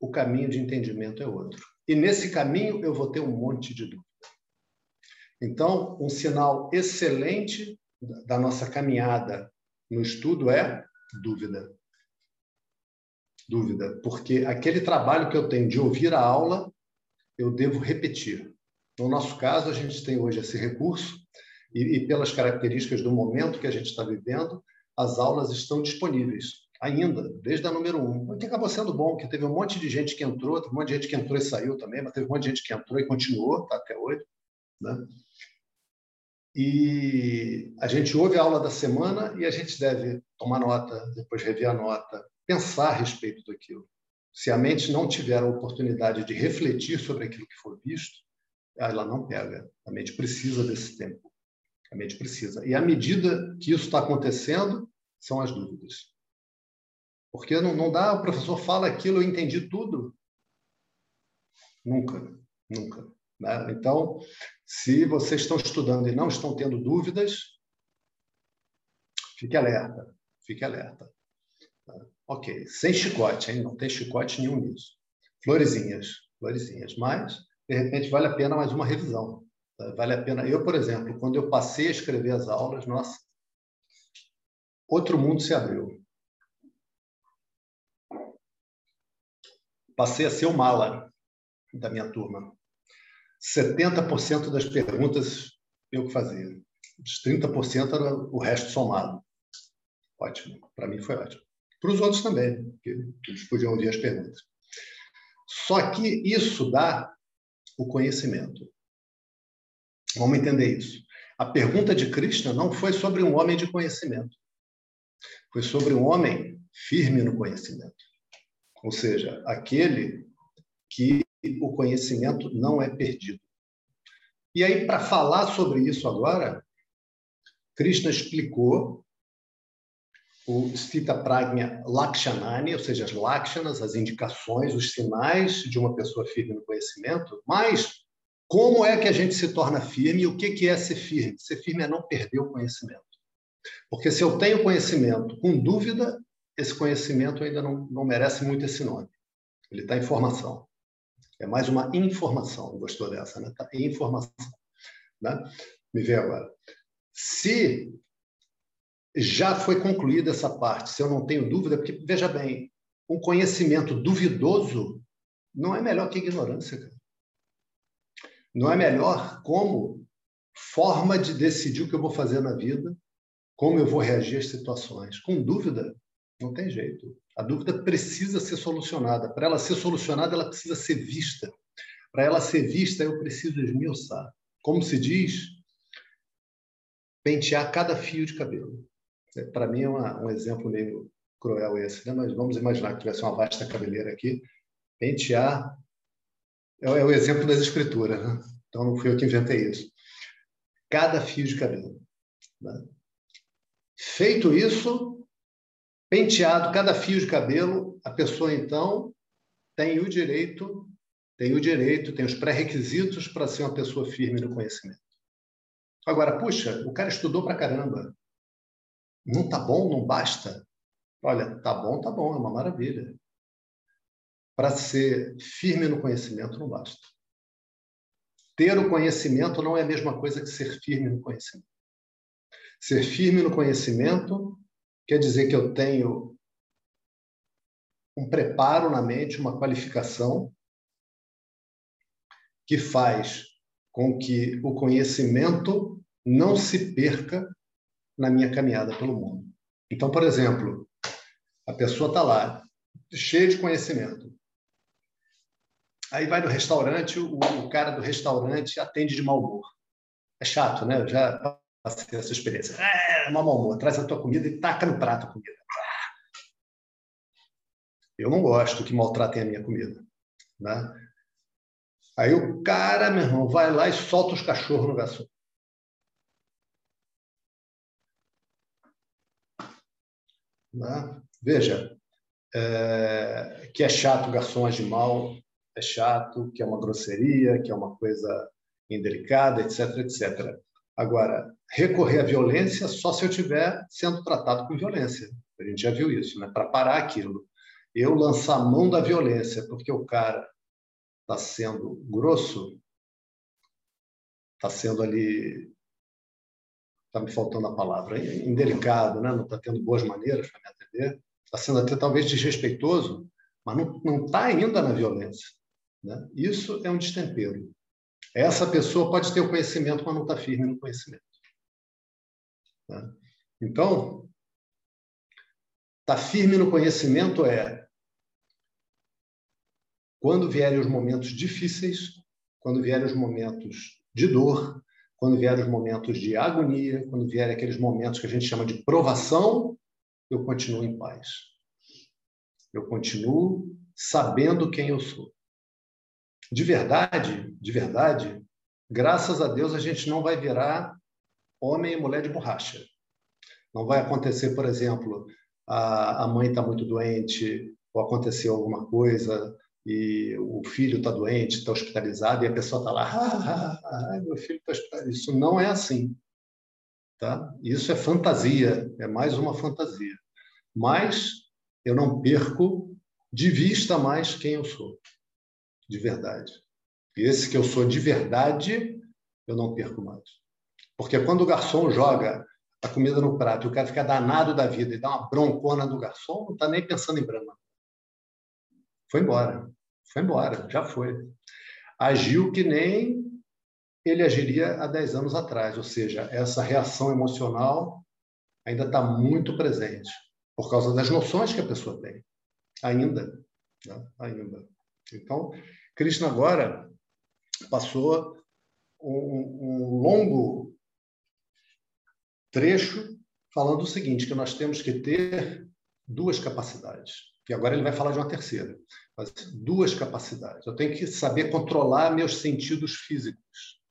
o caminho de entendimento é outro. E nesse caminho eu vou ter um monte de dúvida. Então, um sinal excelente da nossa caminhada no estudo é dúvida. Dúvida, porque aquele trabalho que eu tenho de ouvir a aula, eu devo repetir. No nosso caso, a gente tem hoje esse recurso, e, e pelas características do momento que a gente está vivendo, as aulas estão disponíveis ainda, desde a número um. O que acabou sendo bom, que teve um monte de gente que entrou, teve um monte de gente que entrou e saiu também, mas teve um monte de gente que entrou e continuou, tá, até hoje. Né? E a gente ouve a aula da semana e a gente deve tomar nota, depois rever a nota, pensar a respeito daquilo. Se a mente não tiver a oportunidade de refletir sobre aquilo que for visto, ela não pega. A mente precisa desse tempo. A precisa. E à medida que isso está acontecendo, são as dúvidas. Porque não, não dá, o professor fala aquilo, eu entendi tudo. Nunca, nunca. Né? Então, se vocês estão estudando e não estão tendo dúvidas, fique alerta, fique alerta. Tá? Ok, sem chicote, hein? não tem chicote nenhum nisso. Florezinhas, florezinhas, mas, de repente, vale a pena mais uma revisão. Vale a pena. Eu, por exemplo, quando eu passei a escrever as aulas, nossa, outro mundo se abriu. Passei a ser o mala da minha turma. 70% das perguntas eu que fazia. Os 30% era o resto somado. Ótimo. Para mim foi ótimo. Para os outros também, porque eles podiam ouvir as perguntas. Só que isso dá o conhecimento. Vamos entender isso. A pergunta de Krishna não foi sobre um homem de conhecimento. Foi sobre um homem firme no conhecimento. Ou seja, aquele que o conhecimento não é perdido. E aí, para falar sobre isso agora, Krishna explicou o Stita Pragna Lakshanani, ou seja, as lakshanas, as indicações, os sinais de uma pessoa firme no conhecimento, mas como é que a gente se torna firme e o que é ser firme? Ser firme é não perder o conhecimento. Porque se eu tenho conhecimento com dúvida, esse conhecimento ainda não, não merece muito esse nome. Ele está em formação. É mais uma informação. Gostou dessa, né? Está em informação. Né? Me vê agora. Se já foi concluída essa parte, se eu não tenho dúvida, porque, veja bem, um conhecimento duvidoso não é melhor que ignorância, cara. Não é melhor como forma de decidir o que eu vou fazer na vida, como eu vou reagir às situações. Com dúvida, não tem jeito. A dúvida precisa ser solucionada. Para ela ser solucionada, ela precisa ser vista. Para ela ser vista, eu preciso esmiuçar. Como se diz, pentear cada fio de cabelo. É, Para mim é uma, um exemplo meio cruel esse, né? mas vamos imaginar que tivesse uma vasta cabeleira aqui. Pentear é, é o exemplo das escrituras, né? então não fui eu que inventei isso. Cada fio de cabelo. Né? Feito isso, penteado cada fio de cabelo, a pessoa então tem o direito, tem o direito, tem os pré-requisitos para ser uma pessoa firme no conhecimento. Agora, puxa, o cara estudou para caramba. Não tá bom, não basta. Olha, tá bom, tá bom, é uma maravilha. Para ser firme no conhecimento não basta. Ter o conhecimento não é a mesma coisa que ser firme no conhecimento. Ser firme no conhecimento quer dizer que eu tenho um preparo na mente, uma qualificação que faz com que o conhecimento não se perca na minha caminhada pelo mundo. Então, por exemplo, a pessoa está lá, cheia de conhecimento. Aí vai no restaurante, o, o, cara do restaurante atende de mau humor. É chato, né? Eu já passei essa experiência. É, mau humor. Traz a tua comida e taca no prato a comida. Eu não gosto que maltratem a minha comida. Né? Aí o cara, meu irmão, vai lá e solta os cachorros no garçom. Né? Veja, é, que é chato o garçom agir mal, é chato, que é uma grosseria, que é uma coisa indelicada, etc, etc. Agora, recorrer à violência só se eu estiver sendo tratado com violência. A gente já viu isso, né? Para parar aquilo. Eu lançar a mão da violência porque o cara está sendo grosso, está sendo ali está me faltando a palavra, indelicado, né? não está tendo boas maneiras para me atender, está sendo até talvez desrespeitoso, mas não está ainda na violência. Né? Isso é um destempero. Essa pessoa pode ter o conhecimento, mas não está firme no conhecimento. Né? Então, estar tá firme no conhecimento é quando vierem os momentos difíceis, quando vierem os momentos de dor, quando vierem os momentos de agonia, quando vierem aqueles momentos que a gente chama de provação, eu continuo em paz. Eu continuo sabendo quem eu sou. De verdade, de verdade, graças a Deus a gente não vai virar homem e mulher de borracha. Não vai acontecer, por exemplo, a, mãe está muito doente, ou aconteceu alguma coisa, e o filho está doente, está hospitalizado, e a pessoa está lá, ah, ah, ah, meu filho está hospitalizado. Isso não é assim. Tá? Isso é fantasia, é mais uma fantasia. Mas eu não perco de vista mais quem eu sou, de verdade. E esse que eu sou de verdade, eu não perco mais. Porque quando o garçom joga a comida no prato e o cara fica danado da vida e dá uma broncona do garçom, não está nem pensando em Brahma. Foi embora. Foi embora, já foi. Agiu que nem ele agiria há 10 anos atrás, ou seja, essa reação emocional ainda está muito presente, por causa das noções que a pessoa tem. Ainda. Né? Ainda. Então, Krishna agora passou um, um longo trecho falando o seguinte, que nós temos que ter duas capacidades. E agora ele vai falar de uma terceira. Mas duas capacidades. Eu tenho que saber controlar meus sentidos físicos.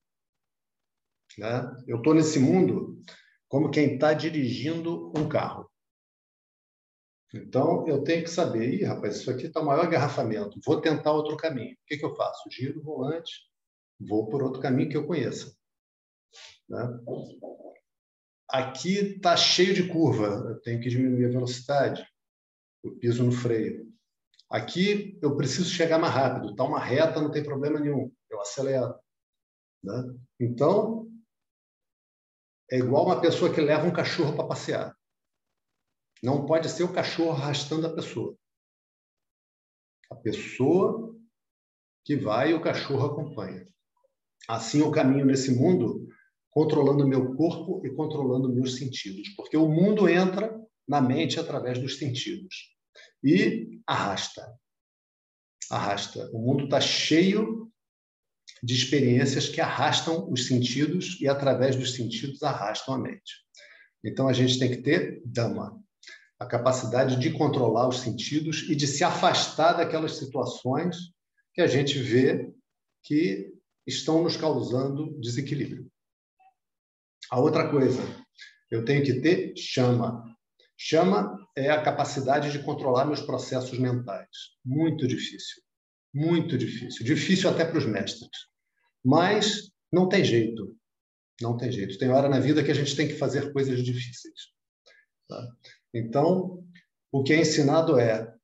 Né? Eu estou nesse mundo como quem está dirigindo um carro. Então, eu tenho que saber, Ih, rapaz, isso aqui está o maior engarrafamento, vou tentar outro caminho. O que, que eu faço? Giro o volante, vou por outro caminho que eu conheça. Né? Aqui está cheio de curva, eu tenho que diminuir a velocidade, eu piso no freio. Aqui eu preciso chegar mais rápido, está uma reta, não tem problema nenhum, eu acelero. Né? Então, é igual uma pessoa que leva um cachorro para passear. Não pode ser o cachorro arrastando a pessoa. A pessoa que vai o cachorro acompanha. Assim eu caminho nesse mundo controlando meu corpo e controlando meus sentidos, porque o mundo entra na mente através dos sentidos e arrasta. Arrasta. O mundo está cheio de experiências que arrastam os sentidos e, através dos sentidos, arrastam a mente. Então, a gente tem que ter Dhamma, a capacidade de controlar os sentidos e de se afastar daquelas situações que a gente vê que estão nos causando desequilíbrio. A outra coisa, eu tenho que ter chama. Chama é a capacidade de controlar meus processos mentais. Muito difícil. Muito difícil. Difícil até para os mestres. Mas não tem jeito. Não tem jeito. Tem hora na vida que a gente tem que fazer coisas difíceis. Tá? Então, o que é ensinado é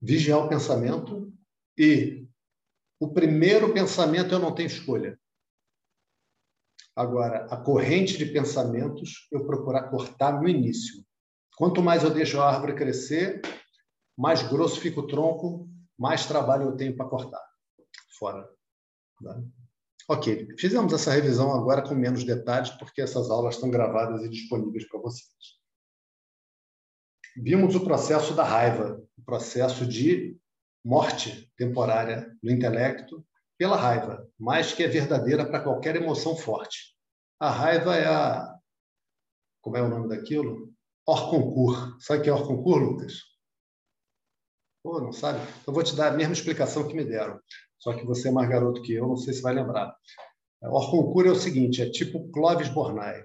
vigiar o pensamento e o primeiro pensamento eu não tenho escolha. Agora, a corrente de pensamentos eu procurar cortar no início. Quanto mais eu deixo a árvore crescer, mais grosso fica o tronco, mais trabalho eu tenho para cortar. Fora. Tá? Ok, fizemos essa revisão agora com menos detalhes, porque essas aulas estão gravadas e disponíveis para vocês. Vimos o processo da raiva, o processo de morte temporária do intelecto pela raiva, mas que é verdadeira para qualquer emoção forte. A raiva é a. Como é o nome daquilo? Orconcourt. Sabe o que é Orconcourt, Lucas? Pô, não sabe? Então, vou te dar a mesma explicação que me deram. Só que você é mais garoto que eu, não sei se vai lembrar. Orconcourt é o seguinte, é tipo Clovis Bornai.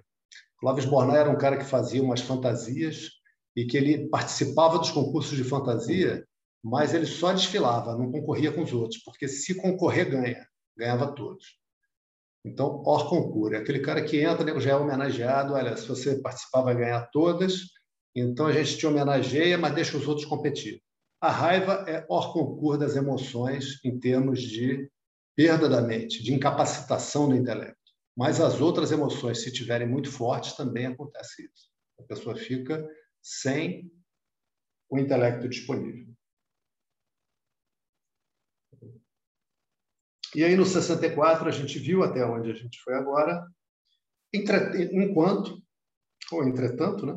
Clovis Bornai era um cara que fazia umas fantasias e que ele participava dos concursos de fantasia, mas ele só desfilava, não concorria com os outros, porque se concorrer, ganha. Ganhava todos. Então, or concura. Aquele cara que entra, já é homenageado. Olha, se você participar, vai ganhar todas. Então, a gente te homenageia, mas deixa os outros competir. A raiva é or concur das emoções em termos de perda da mente, de incapacitação do intelecto. Mas as outras emoções, se tiverem muito fortes, também acontece isso. A pessoa fica sem o intelecto disponível. E aí, no 64, a gente viu até onde a gente foi agora, enquanto, ou entretanto, né,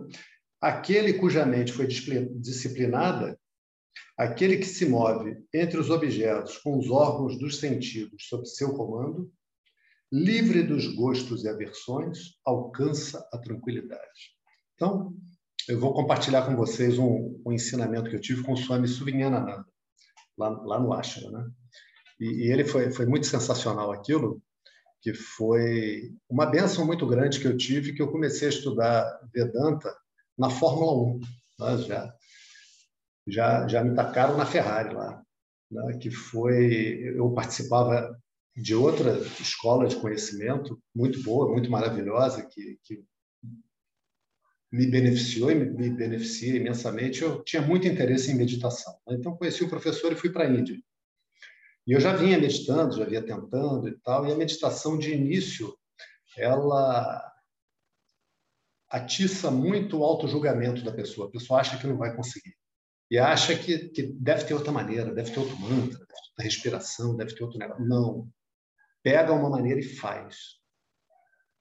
aquele cuja mente foi disciplinada, aquele que se move entre os objetos com os órgãos dos sentidos sob seu comando, livre dos gostos e aversões, alcança a tranquilidade. Então, eu vou compartilhar com vocês um, um ensinamento que eu tive com o Swami Suvinyanananda, lá, lá no Ashram, né? E, e ele foi, foi muito sensacional aquilo, que foi uma benção muito grande que eu tive, que eu comecei a estudar Vedanta na Fórmula 1. Né? Já, já, já me tacaram na Ferrari lá, né? que foi... Eu participava de outra escola de conhecimento muito boa, muito maravilhosa, que, que me beneficiou e me beneficia imensamente. Eu tinha muito interesse em meditação. Então, conheci o professor e fui para a Índia. E eu já vinha meditando, já vinha tentando e tal, e a meditação de início, ela atiça muito o auto-julgamento da pessoa. A pessoa acha que não vai conseguir. E acha que, que deve ter outra maneira, deve ter outro mantra, deve ter outra respiração, deve ter outro negócio. Não. Pega uma maneira e faz.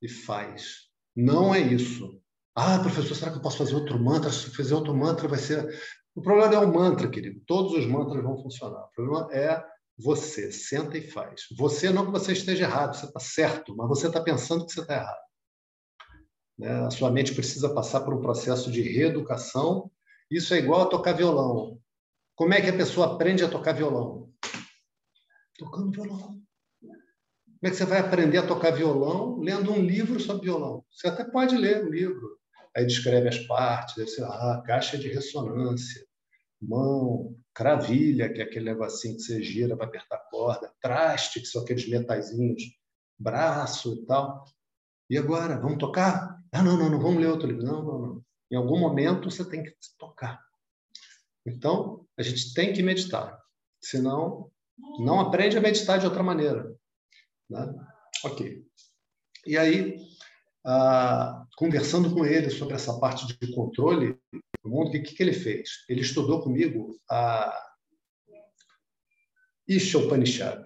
E faz. Não é isso. Ah, professor, será que eu posso fazer outro mantra? Se fazer outro mantra vai ser. O problema não é o mantra, querido. Todos os mantras vão funcionar. O problema é você. Senta e faz. Você não que você esteja errado, você está certo, mas você está pensando que você está errado. Né? A sua mente precisa passar por um processo de reeducação. Isso é igual a tocar violão. Como é que a pessoa aprende a tocar violão? Tocando violão. Como é que você vai aprender a tocar violão lendo um livro sobre violão? Você até pode ler o livro. Aí descreve as partes, deve ah, caixa de ressonância, mão, cravilha, que é aquele negocinho que você gira para apertar a corda, traste, que são aqueles metaizinhos, braço e tal. E agora, vamos tocar? Ah, não, não, não vamos ler outro livro. Não, não, não. Em algum momento você tem que tocar. Então, a gente tem que meditar. Senão, não aprende a meditar de outra maneira. Né? Ok. E aí, ah, conversando com ele sobre essa parte de controle do mundo, o que, que ele fez? Ele estudou comigo a Isha Upanishad,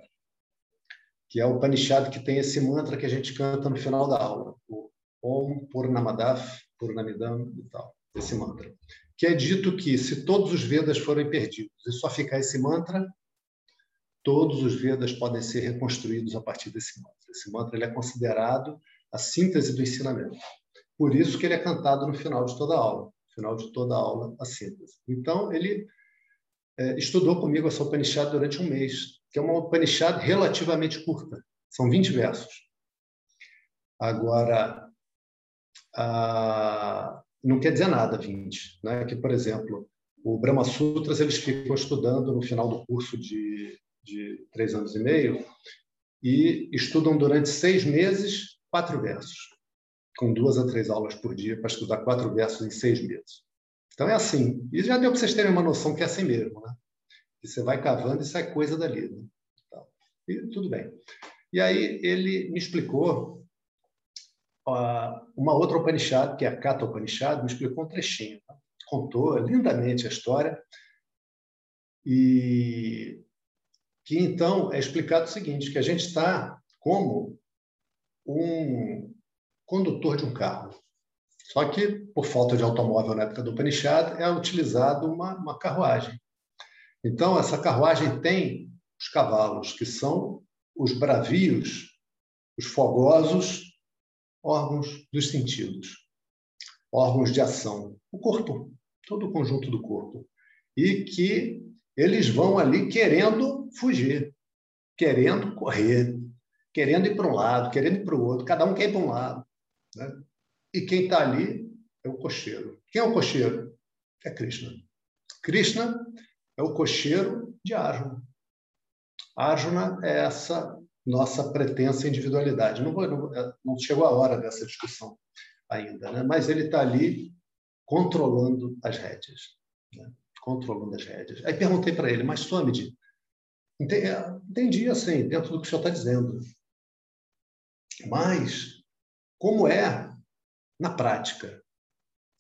que é o Upanishad que tem esse mantra que a gente canta no final da aula, o Om Purnamadav Purnamidam e tal, esse mantra. Que é dito que se todos os Vedas forem perdidos e só ficar esse mantra, todos os Vedas podem ser reconstruídos a partir desse mantra. Esse mantra ele é considerado a síntese do ensinamento. Por isso que ele é cantado no final de toda aula. No final de toda a aula, a síntese. Então, ele é, estudou comigo essa Upanishad durante um mês, que é uma Upanishad relativamente curta. São 20 versos. Agora, a... não quer dizer nada 20. Né? Que, por exemplo, o Brahma Sutras eles ficam estudando no final do curso de, de três anos e meio e estudam durante seis meses quatro versos, com duas a três aulas por dia para estudar quatro versos em seis meses. Então é assim. E já deu para vocês terem uma noção que é assim mesmo, né? Que você vai cavando e sai coisa dali. Né? Então, e tudo bem. E aí ele me explicou uh, uma outra Upanishad, que é a Kata Upanishad, me explicou um trechinho. Tá? Contou lindamente a história e que então é explicado o seguinte, que a gente está como um condutor de um carro. Só que, por falta de automóvel na época do Upanishad, é utilizado uma, uma carruagem. Então, essa carruagem tem os cavalos, que são os bravios, os fogosos órgãos dos sentidos, órgãos de ação, o corpo, todo o conjunto do corpo. E que eles vão ali querendo fugir, querendo correr, querendo ir para um lado, querendo ir para o outro, cada um quer ir para um lado. Né? E quem está ali é o cocheiro. Quem é o cocheiro? É Krishna. Krishna é o cocheiro de Arjuna. Arjuna é essa nossa pretensa individualidade. Não, não, é, não chegou a hora dessa discussão ainda, né? mas ele está ali controlando as rédeas. Né? Controlando as rédeas. Aí perguntei para ele, mas Swamiji, entendi assim, dentro do que o senhor está dizendo. Mas, como é na prática?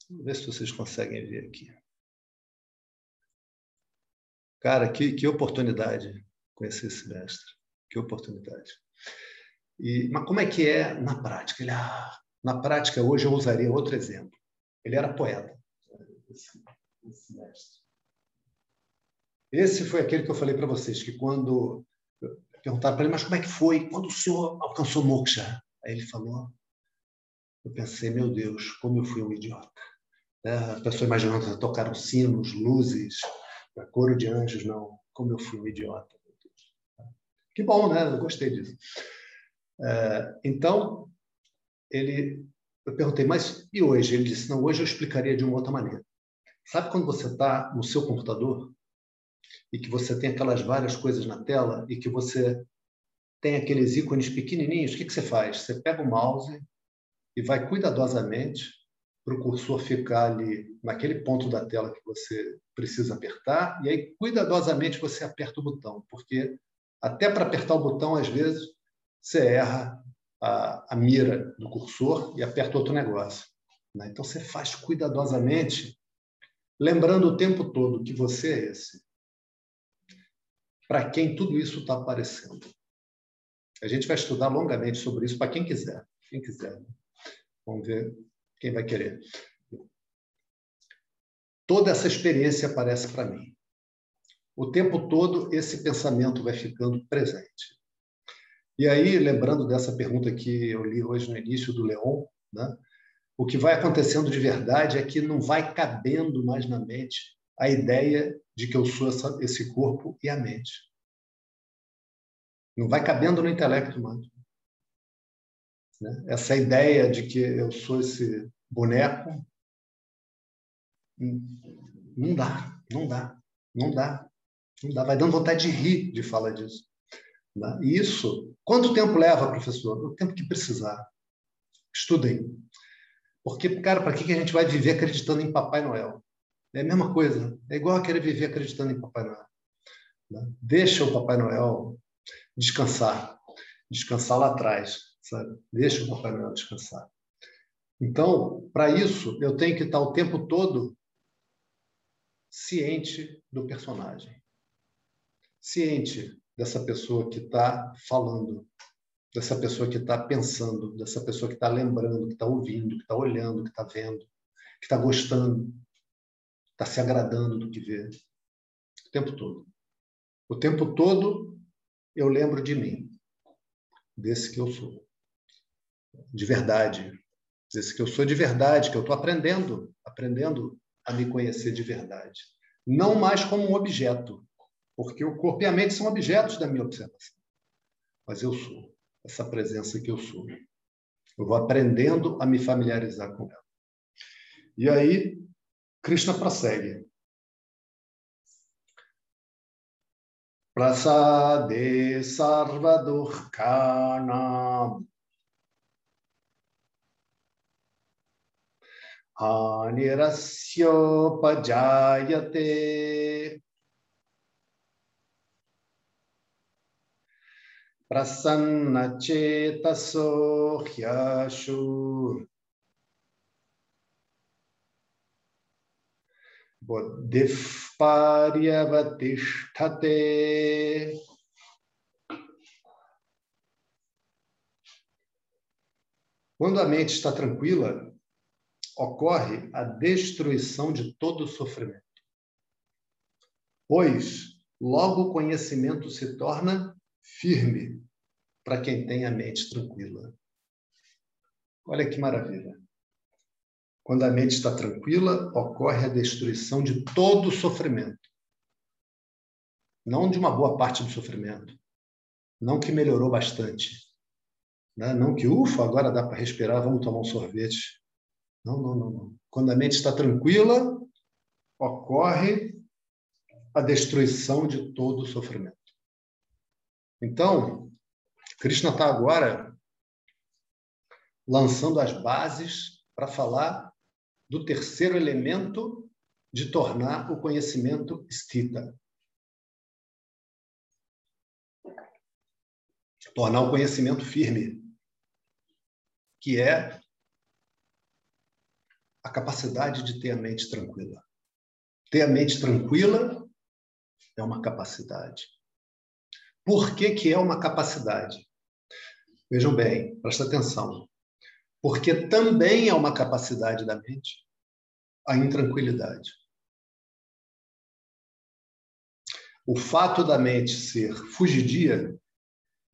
Vamos ver se vocês conseguem ver aqui. Cara, que, que oportunidade conhecer esse mestre. Que oportunidade. E, mas como é que é na prática? Ele, ah, na prática, hoje eu usaria outro exemplo. Ele era poeta, esse, esse mestre. Esse foi aquele que eu falei para vocês, que quando Perguntaram para ele, mas como é que foi? Quando o senhor alcançou moksha? Aí ele falou, eu pensei, meu Deus, como eu fui um idiota. É, a pessoa imaginando que tocaram sinos, luzes, coro de anjos, não. Como eu fui um idiota. Que bom, né? Eu gostei disso. É, então, ele, eu perguntei, mas e hoje? Ele disse, não, hoje eu explicaria de uma outra maneira. Sabe quando você está no seu computador e que você tem aquelas várias coisas na tela e que você tem aqueles ícones pequenininhos, o que, que você faz? Você pega o mouse e vai cuidadosamente para o cursor ficar ali naquele ponto da tela que você precisa apertar, e aí cuidadosamente você aperta o botão, porque até para apertar o botão, às vezes, você erra a, a mira do cursor e aperta outro negócio. Né? Então você faz cuidadosamente, lembrando o tempo todo que você é esse. Para quem tudo isso está aparecendo. A gente vai estudar longamente sobre isso para quem quiser. Quem quiser. Né? Vamos ver quem vai querer. Toda essa experiência aparece para mim. O tempo todo esse pensamento vai ficando presente. E aí, lembrando dessa pergunta que eu li hoje no início do Leon, né? o que vai acontecendo de verdade é que não vai cabendo mais na mente a ideia de que eu sou essa, esse corpo e a mente. Não vai cabendo no intelecto mais. Né? Essa ideia de que eu sou esse boneco, não dá, não dá, não dá, não dá. Vai dando vontade de rir de falar disso. Né? E isso, quanto tempo leva, professor? O tempo que precisar. Estudem. Porque, cara, para que a gente vai viver acreditando em Papai Noel? É a mesma coisa. É igual a querer viver acreditando em Papai Noel. Né? Deixa o Papai Noel descansar. Descansar lá atrás sabe? Deixa o Noel descansar. Então, para isso, eu tenho que estar o tempo todo ciente do personagem, ciente dessa pessoa que está falando, dessa pessoa que está pensando, dessa pessoa que está lembrando, que está ouvindo, que está olhando, que está vendo, que está gostando, está se agradando do que vê. O tempo todo. O tempo todo eu lembro de mim, desse que eu sou de verdade. Dizer que eu sou de verdade, que eu estou aprendendo, aprendendo a me conhecer de verdade. Não mais como um objeto, porque o corpo e a mente são objetos da minha observação. Mas eu sou, essa presença que eu sou. Eu vou aprendendo a me familiarizar com ela. E aí, Krishna prossegue. Prasade sarvadurkana हानिरस्योपजायते प्रसन्नचेतसो ह्यशु बुद्धिः पर्यवतिष्ठते Quando a mente está tranquila, ocorre a destruição de todo sofrimento. Pois logo o conhecimento se torna firme para quem tem a mente tranquila. Olha que maravilha. Quando a mente está tranquila, ocorre a destruição de todo o sofrimento. Não de uma boa parte do sofrimento. Não que melhorou bastante. Né? Não que, ufa, agora dá para respirar, vamos tomar um sorvete. Não, não, não, não. Quando a mente está tranquila, ocorre a destruição de todo o sofrimento. Então, Krishna está agora lançando as bases para falar do terceiro elemento de tornar o conhecimento stita. Tornar o conhecimento firme, que é a capacidade de ter a mente tranquila. Ter a mente tranquila é uma capacidade. Por que, que é uma capacidade? Vejam bem, presta atenção. Porque também é uma capacidade da mente a intranquilidade. O fato da mente ser fugidia,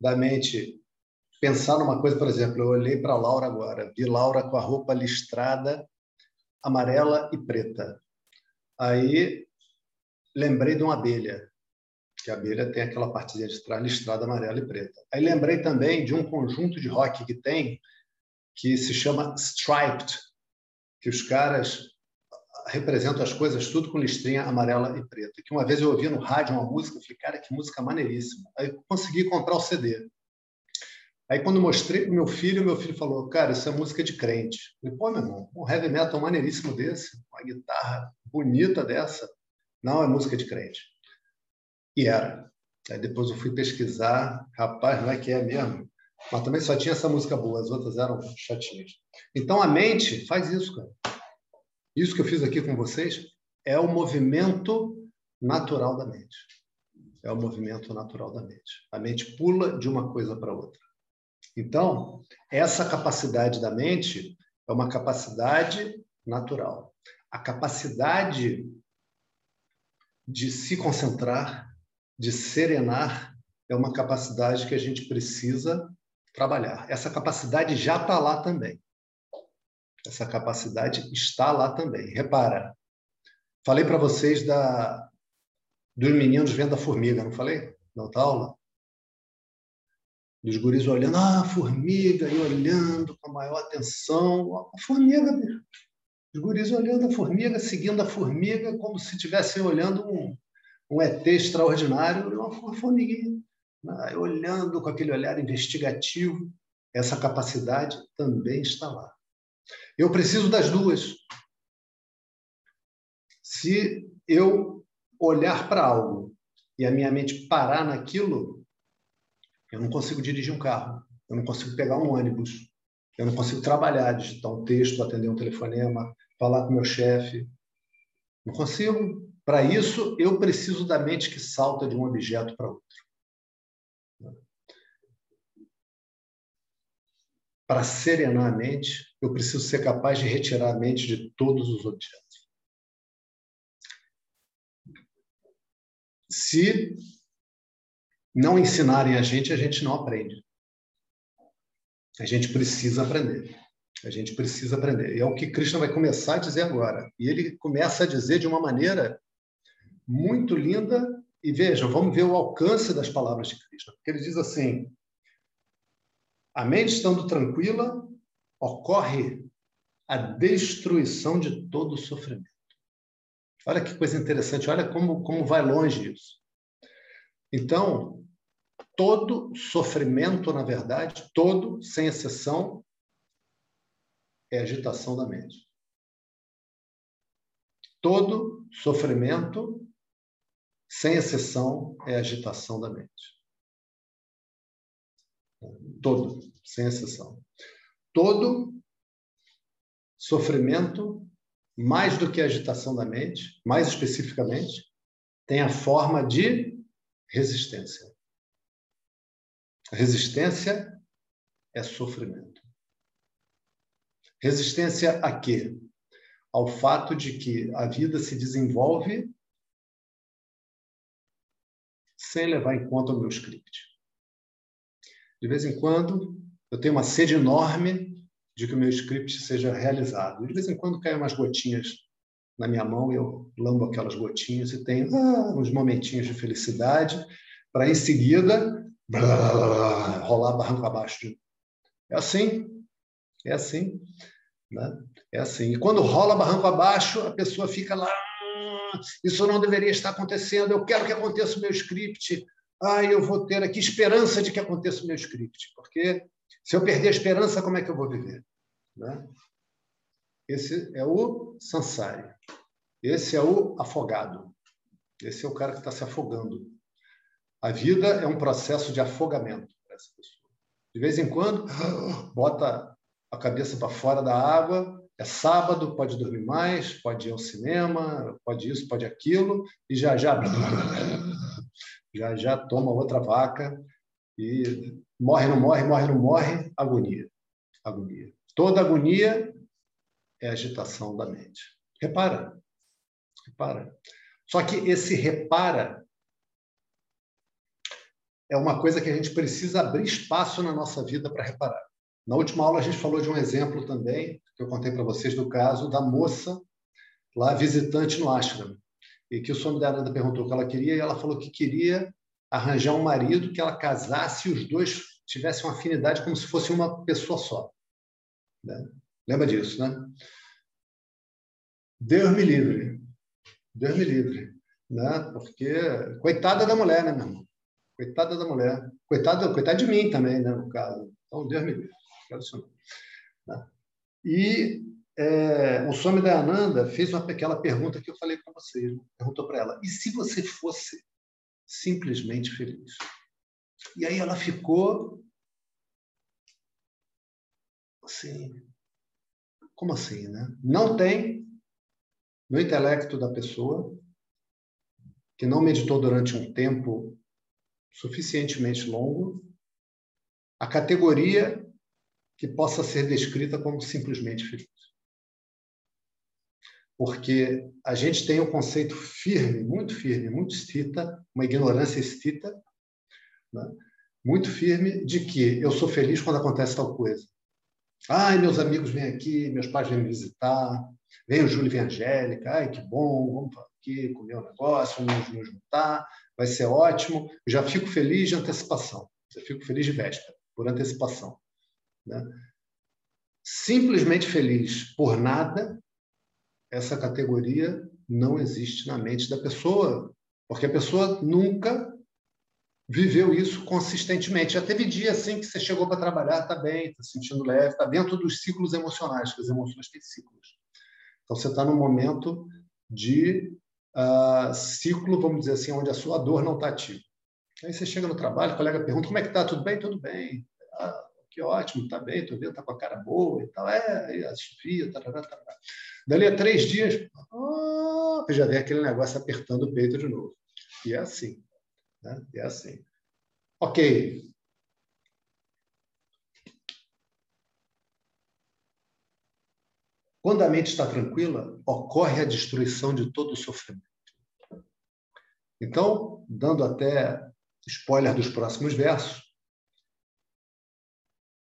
da mente pensar numa coisa, por exemplo, eu olhei para Laura agora, vi Laura com a roupa listrada amarela e preta. Aí lembrei de uma abelha. que a abelha tem aquela partezinha de trás listrada amarela e preta. Aí lembrei também de um conjunto de rock que tem que se chama Striped, que os caras representam as coisas tudo com listrinha amarela e preta. Que uma vez eu ouvi no rádio uma música, falei, cara, que música maneiríssima. Aí consegui comprar o CD. Aí quando mostrei para meu filho, meu filho falou, cara, isso é música de crente. Eu falei, pô, meu irmão, um heavy metal maneiríssimo desse, uma guitarra bonita dessa. Não, é música de crente. E era. Aí depois eu fui pesquisar, rapaz, não é que é mesmo? Mas também só tinha essa música boa, as outras eram chatinhas. Então a mente faz isso, cara. Isso que eu fiz aqui com vocês é o movimento natural da mente. É o movimento natural da mente. A mente pula de uma coisa para outra. Então, essa capacidade da mente é uma capacidade natural. A capacidade de se concentrar, de serenar, é uma capacidade que a gente precisa trabalhar. Essa capacidade já está lá também. Essa capacidade está lá também. Repara, falei para vocês da dos meninos vendo a formiga, não falei? Na outra aula? Dos guris olhando, ah, formiga, e olhando com a maior atenção. A formiga, os guris olhando a formiga, seguindo a formiga, como se estivessem olhando um, um ET extraordinário, uma formiguinha né, olhando com aquele olhar investigativo, essa capacidade também está lá. Eu preciso das duas. Se eu olhar para algo e a minha mente parar naquilo, eu não consigo dirigir um carro, eu não consigo pegar um ônibus, eu não consigo trabalhar, digitar um texto, atender um telefonema, falar com meu chefe. Não consigo. Para isso, eu preciso da mente que salta de um objeto para outro. para serenar a mente, eu preciso ser capaz de retirar a mente de todos os objetos. Se não ensinarem a gente, a gente não aprende. A gente precisa aprender. A gente precisa aprender. E é o que Krishna vai começar a dizer agora. E ele começa a dizer de uma maneira muito linda. E vejam, vamos ver o alcance das palavras de Krishna. Porque ele diz assim: a mente estando tranquila, ocorre a destruição de todo sofrimento. Olha que coisa interessante, olha como, como vai longe isso. Então, todo sofrimento, na verdade, todo, sem exceção, é agitação da mente. Todo sofrimento, sem exceção, é agitação da mente. Todo, sem exceção. Todo sofrimento, mais do que agitação da mente, mais especificamente, tem a forma de resistência. Resistência é sofrimento. Resistência a quê? Ao fato de que a vida se desenvolve sem levar em conta o meu script. De vez em quando, eu tenho uma sede enorme de que o meu script seja realizado. De vez em quando caem umas gotinhas na minha mão eu lambo aquelas gotinhas e tenho ah, uns momentinhos de felicidade para, em seguida, blá, rolar barranco abaixo. É assim. É assim. Né? É assim. E quando rola barranco abaixo, a pessoa fica lá. Ah, isso não deveria estar acontecendo. Eu quero que aconteça o meu script ah, eu vou ter aqui esperança de que aconteça o meu script, porque se eu perder a esperança, como é que eu vou viver? Né? Esse é o sansari. Esse é o afogado. Esse é o cara que está se afogando. A vida é um processo de afogamento para essa pessoa. De vez em quando, bota a cabeça para fora da água, é sábado, pode dormir mais, pode ir ao cinema, pode isso, pode aquilo, e já já já já toma outra vaca e morre, não morre, morre, não morre, agonia. Agonia. Toda agonia é agitação da mente. Repara. Repara. Só que esse repara é uma coisa que a gente precisa abrir espaço na nossa vida para reparar. Na última aula a gente falou de um exemplo também, que eu contei para vocês do caso da moça lá visitante no ashram e que o Swami Dayananda perguntou o que ela queria, e ela falou que queria arranjar um marido que ela casasse e os dois tivessem uma afinidade como se fosse uma pessoa só. Né? Lembra disso, né? Deus me livre. Deus me livre. Né? Porque, coitada da mulher, né, meu irmão? Coitada da mulher. Coitada, coitada de mim também, né, no caso. Então, Deus me livre. Né? E é, o Swami Dayananda fez uma, aquela pergunta que eu falei para vocês. Né? Perguntou para ela, e se você fosse simplesmente feliz? E aí ela ficou assim, como assim, né? Não tem no intelecto da pessoa que não meditou durante um tempo suficientemente longo a categoria que possa ser descrita como simplesmente feliz. Porque a gente tem um conceito firme, muito firme, muito estita, uma ignorância estita, né? muito firme, de que eu sou feliz quando acontece tal coisa. Ai, meus amigos vêm aqui, meus pais vêm me visitar, vem o Júlio e a Angélica, ai, que bom, vamos aqui comer um negócio, vamos nos juntar, vai ser ótimo. Eu já fico feliz de antecipação, já fico feliz de véspera, por antecipação. Né? Simplesmente feliz por nada, essa categoria não existe na mente da pessoa, porque a pessoa nunca viveu isso consistentemente. Já teve dia assim que você chegou para trabalhar, está bem, está sentindo leve, está dentro dos ciclos emocionais, que as emoções têm ciclos. Então você está no momento de uh, ciclo, vamos dizer assim, onde a sua dor não está ativa. Aí você chega no trabalho, o colega pergunta como é que está, tudo bem? Tudo bem. Ah, que ótimo, está bem, estou vendo, está com a cara boa e tal. É, assistia, tarará, tarará. Dali a três dias, oh, já vem aquele negócio apertando o peito de novo. E é assim. Né? É assim. Ok. Quando a mente está tranquila, ocorre a destruição de todo o sofrimento. Então, dando até spoiler dos próximos versos,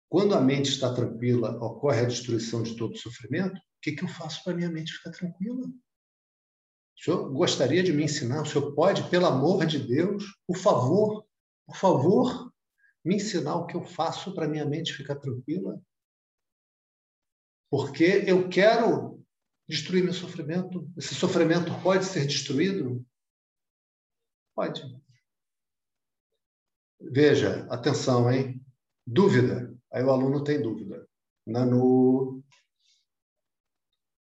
quando a mente está tranquila, ocorre a destruição de todo o sofrimento, o que, que eu faço para minha mente ficar tranquila? O senhor gostaria de me ensinar? O senhor pode, pelo amor de Deus, por favor, por favor, me ensinar o que eu faço para minha mente ficar tranquila? Porque eu quero destruir meu sofrimento. Esse sofrimento pode ser destruído? Pode. Veja, atenção, hein? Dúvida. Aí o aluno tem dúvida. Nanu.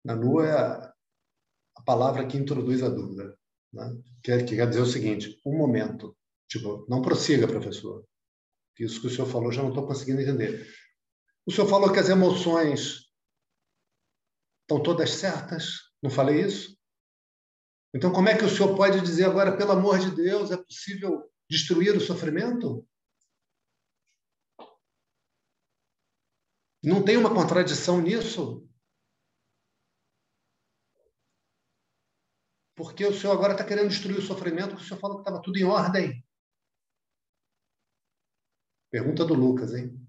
Nanu é palavra que introduz a dúvida. Né? Que, que quer dizer o seguinte: um momento. Tipo, não prossiga, professor. Isso que o senhor falou já não estou conseguindo entender. O senhor falou que as emoções estão todas certas. Não falei isso? Então, como é que o senhor pode dizer agora, pelo amor de Deus, é possível destruir o sofrimento? Não tem uma contradição nisso? Porque o senhor agora está querendo destruir o sofrimento, que o senhor falou que estava tudo em ordem. Pergunta do Lucas, hein?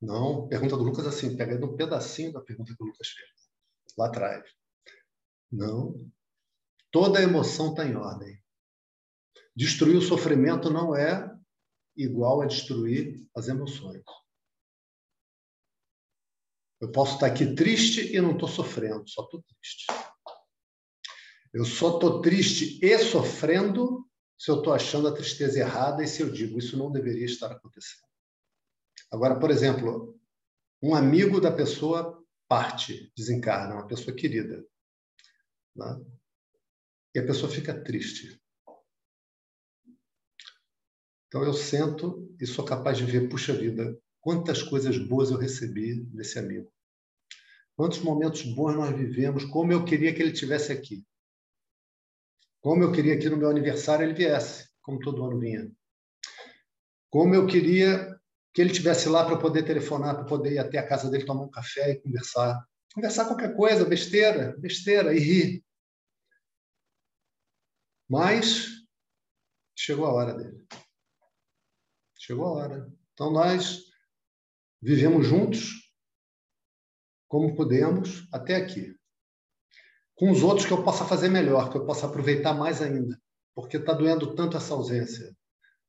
Não, pergunta do Lucas assim, pegando um pedacinho da pergunta que o Lucas fez, lá atrás. Não. Toda emoção está em ordem. Destruir o sofrimento não é igual a destruir as emoções. Eu posso estar aqui triste e não estou sofrendo, só estou triste. Eu só estou triste e sofrendo se eu estou achando a tristeza errada e se eu digo isso não deveria estar acontecendo. Agora, por exemplo, um amigo da pessoa parte, desencarna, uma pessoa querida. Né? E a pessoa fica triste. Então eu sento e sou capaz de ver, puxa vida, quantas coisas boas eu recebi desse amigo. Quantos momentos bons nós vivemos, como eu queria que ele tivesse aqui. Como eu queria que no meu aniversário ele viesse, como todo ano vinha. Como eu queria que ele tivesse lá para poder telefonar, para poder ir até a casa dele tomar um café e conversar. Conversar qualquer coisa, besteira, besteira, e rir. Mas chegou a hora dele. Chegou a hora. Então nós vivemos juntos como podemos até aqui. com os outros que eu possa fazer melhor, que eu possa aproveitar mais ainda, porque está doendo tanto essa ausência.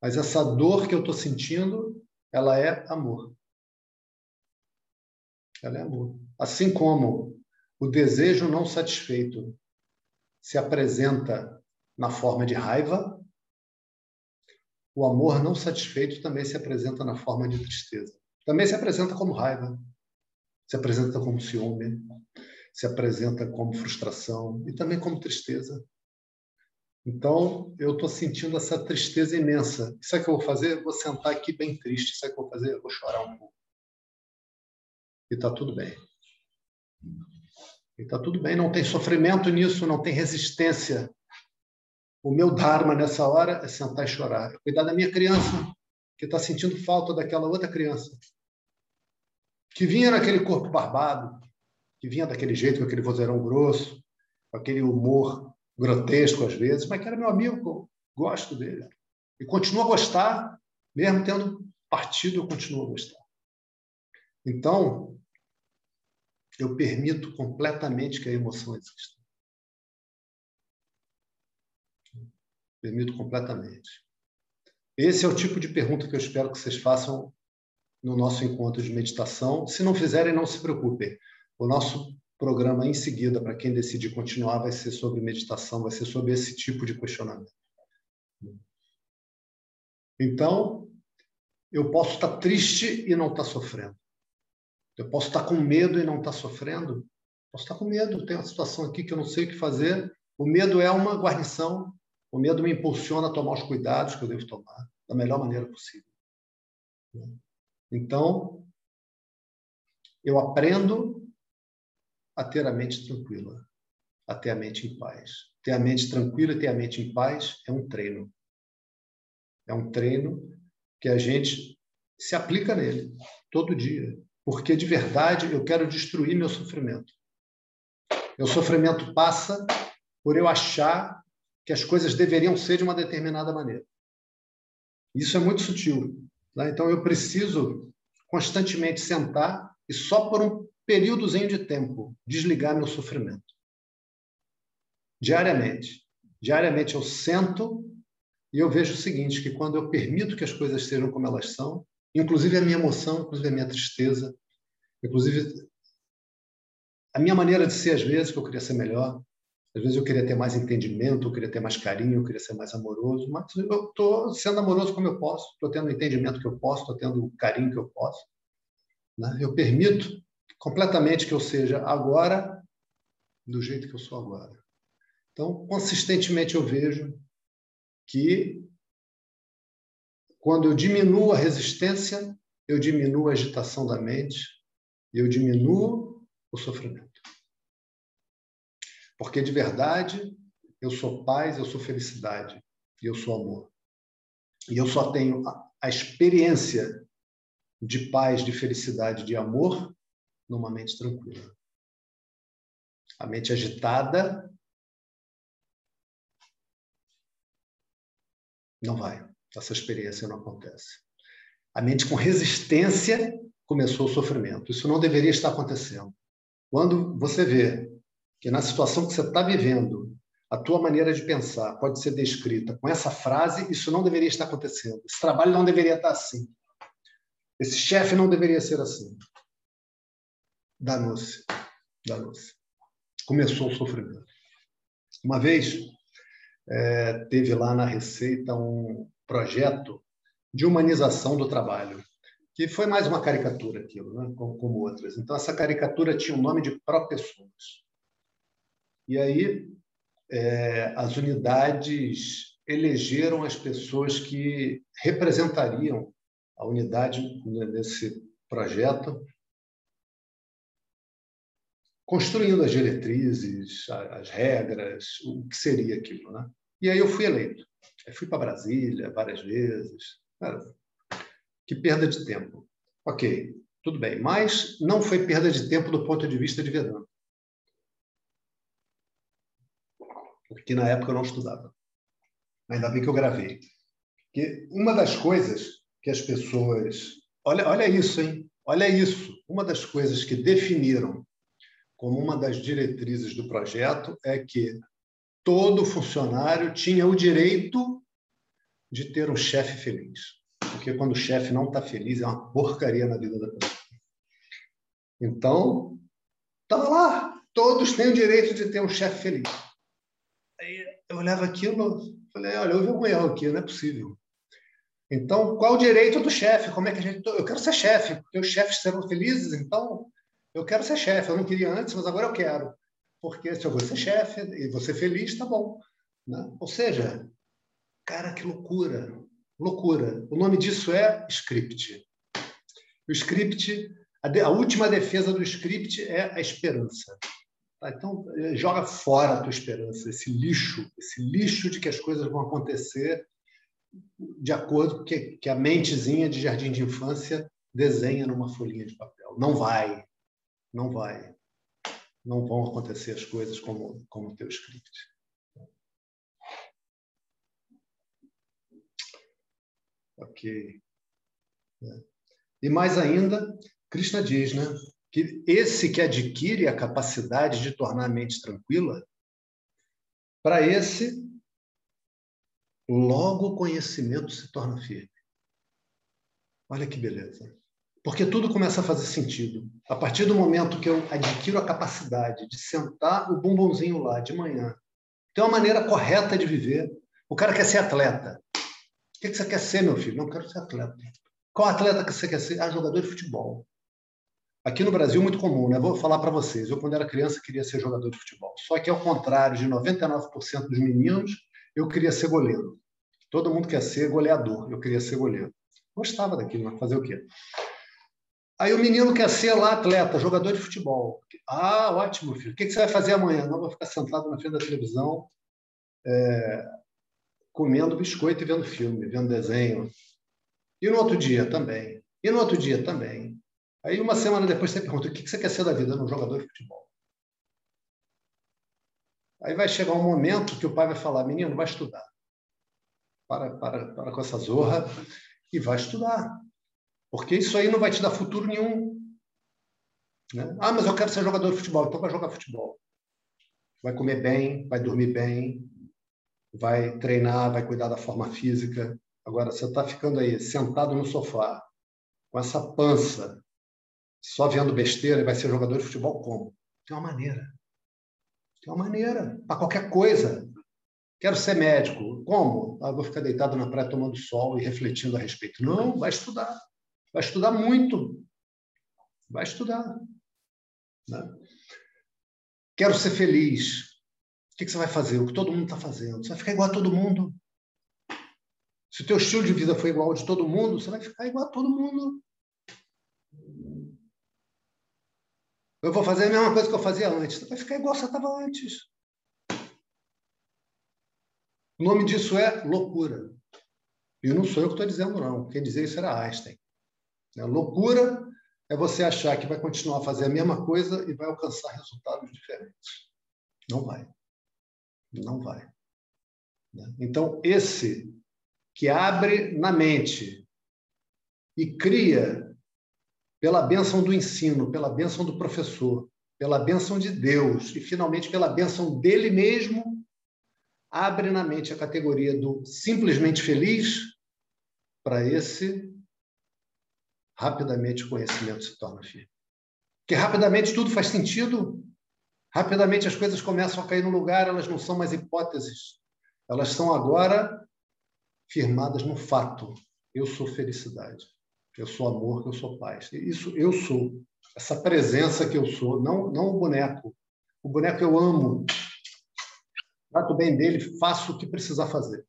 Mas essa dor que eu estou sentindo, ela é amor. Ela é amor. Assim como o desejo não satisfeito se apresenta na forma de raiva, o amor não satisfeito também se apresenta na forma de tristeza. Também se apresenta como raiva, se apresenta como ciúme, se apresenta como frustração e também como tristeza. Então, eu estou sentindo essa tristeza imensa. Sabe o que eu vou fazer? Vou sentar aqui bem triste. Sabe o que eu vou fazer? Vou chorar um pouco. E está tudo bem. E está tudo bem, não tem sofrimento nisso, não tem resistência. O meu dharma nessa hora é sentar e chorar. É cuidar da minha criança, que está sentindo falta daquela outra criança. Que vinha naquele corpo barbado, que vinha daquele jeito, com aquele vozeirão grosso, com aquele humor grotesco às vezes, mas que era meu amigo, gosto dele. E continuo a gostar, mesmo tendo partido, eu continuo a gostar. Então, eu permito completamente que a emoção exista. Permito completamente. Esse é o tipo de pergunta que eu espero que vocês façam no nosso encontro de meditação. Se não fizerem, não se preocupem. O nosso programa em seguida, para quem decidir continuar, vai ser sobre meditação, vai ser sobre esse tipo de questionamento. Então, eu posso estar triste e não estar sofrendo. Eu posso estar com medo e não estar sofrendo. Posso estar com medo, tem uma situação aqui que eu não sei o que fazer. O medo é uma guarnição. O medo me impulsiona a tomar os cuidados que eu devo tomar da melhor maneira possível. Então, eu aprendo a ter a mente tranquila, a ter a mente em paz. Ter a mente tranquila e ter a mente em paz é um treino. É um treino que a gente se aplica nele todo dia, porque de verdade eu quero destruir meu sofrimento. Meu sofrimento passa por eu achar que as coisas deveriam ser de uma determinada maneira. Isso é muito sutil. Né? Então eu preciso constantemente sentar e só por um períodozinho de tempo, desligar meu sofrimento. Diariamente. Diariamente eu sento e eu vejo o seguinte, que quando eu permito que as coisas sejam como elas são, inclusive a minha emoção, inclusive a minha tristeza, inclusive a minha maneira de ser às vezes, que eu queria ser melhor, às vezes eu queria ter mais entendimento, eu queria ter mais carinho, eu queria ser mais amoroso, mas eu estou sendo amoroso como eu posso, estou tendo o entendimento que eu posso, estou tendo o carinho que eu posso. Né? Eu permito completamente que eu seja agora do jeito que eu sou agora. Então, consistentemente eu vejo que quando eu diminuo a resistência, eu diminuo a agitação da mente e eu diminuo o sofrimento. Porque de verdade, eu sou paz, eu sou felicidade e eu sou amor. E eu só tenho a experiência de paz, de felicidade, de amor numa mente tranquila. A mente agitada não vai. Essa experiência não acontece. A mente com resistência começou o sofrimento. Isso não deveria estar acontecendo. Quando você vê que na situação que você está vivendo, a tua maneira de pensar pode ser descrita com essa frase, isso não deveria estar acontecendo. Esse trabalho não deveria estar assim. Esse chefe não deveria ser assim danou-se. Danou-se. Começou o sofrimento. Uma vez, é, teve lá na Receita um projeto de humanização do trabalho, que foi mais uma caricatura aquilo, né? como, como outras. Então, essa caricatura tinha o nome de pró-pessoas. E aí, é, as unidades elegeram as pessoas que representariam a unidade nesse projeto construindo as diretrizes, as regras, o que seria aquilo. Né? E aí eu fui eleito. Eu fui para Brasília várias vezes. Cara, que perda de tempo. Ok, tudo bem. Mas não foi perda de tempo do ponto de vista de Vedanta. Porque na época eu não estudava. Ainda bem que eu gravei. Que uma das coisas que as pessoas. Olha, olha isso, hein? Olha isso. Uma das coisas que definiram como uma das diretrizes do projeto é que todo funcionário tinha o direito de ter um chefe feliz. Porque quando o chefe não está feliz, é uma porcaria na vida da pessoa. Então, estava lá, todos têm o direito de ter um chefe feliz. Aí eu olhava aquilo, falei, olha, houve um erro aqui, não é possível. Então, qual o direito do chefe? Como é que a gente. Eu quero ser chefe, porque os chefes serão felizes, então eu quero ser chefe. Eu não queria antes, mas agora eu quero. Porque se eu vou ser chefe e você feliz, tá bom. Né? Ou seja, cara, que loucura. Loucura. O nome disso é script. O script, a, de, a última defesa do script é a esperança. Tá? Então, eh, joga fora a tua esperança, esse lixo, esse lixo de que as coisas vão acontecer de acordo com que, que a mentezinha de jardim de infância desenha numa folhinha de papel. Não vai, não vai. Não vão acontecer as coisas como, como o teu script. Ok. É. E mais ainda, Krishna diz né, que esse que adquire a capacidade de tornar a mente tranquila, para esse logo o conhecimento se torna firme. Olha que beleza. Porque tudo começa a fazer sentido. A partir do momento que eu adquiro a capacidade de sentar o bumbumzinho lá de manhã, tem uma maneira correta de viver. O cara quer ser atleta. O que você quer ser, meu filho? Não quero ser atleta. Qual atleta que você quer ser? Ah, jogador de futebol. Aqui no Brasil, muito comum, né? Vou falar para vocês. Eu, quando era criança, queria ser jogador de futebol. Só que, ao contrário de 99% dos meninos, eu queria ser goleiro. Todo mundo quer ser goleador. Eu queria ser goleiro. Gostava daquilo, mas fazer o quê? Aí o menino quer ser lá atleta, jogador de futebol. Ah, ótimo, filho. O que você vai fazer amanhã? Não, vou ficar sentado na frente da televisão, é, comendo biscoito e vendo filme, vendo desenho. E no outro dia também. E no outro dia também. Aí uma semana depois você pergunta: o que você quer ser da vida? Um jogador de futebol. Aí vai chegar um momento que o pai vai falar: menino, vai estudar para, para, para com essa zorra e vai estudar. Porque isso aí não vai te dar futuro nenhum. Né? Ah, mas eu quero ser jogador de futebol, então vai jogar futebol. Vai comer bem, vai dormir bem, vai treinar, vai cuidar da forma física. Agora, você está ficando aí sentado no sofá, com essa pança, só vendo besteira e vai ser jogador de futebol como? Tem uma maneira. Tem uma maneira. Para qualquer coisa. Quero ser médico. Como? Ah, vou ficar deitado na praia tomando sol e refletindo a respeito. Não, vai estudar. Vai estudar muito. Vai estudar. Né? Quero ser feliz. O que você vai fazer? O que todo mundo está fazendo. Você vai ficar igual a todo mundo. Se o teu estilo de vida for igual ao de todo mundo, você vai ficar igual a todo mundo. Eu vou fazer a mesma coisa que eu fazia antes. Você vai ficar igual você estava antes. O nome disso é loucura. E não sou eu que estou dizendo, não. Quem dizia isso era Einstein. A loucura é você achar que vai continuar a fazer a mesma coisa e vai alcançar resultados diferentes. Não vai. Não vai. Então, esse que abre na mente e cria pela bênção do ensino, pela bênção do professor, pela bênção de Deus e, finalmente, pela bênção dele mesmo, abre na mente a categoria do simplesmente feliz, para esse, rapidamente o conhecimento se torna firme. Porque rapidamente tudo faz sentido, rapidamente as coisas começam a cair no lugar, elas não são mais hipóteses, elas são agora firmadas no fato. Eu sou felicidade, eu sou amor, eu sou paz. Isso eu sou, essa presença que eu sou, não, não o boneco. O boneco eu amo, trato bem dele, faço o que precisar fazer.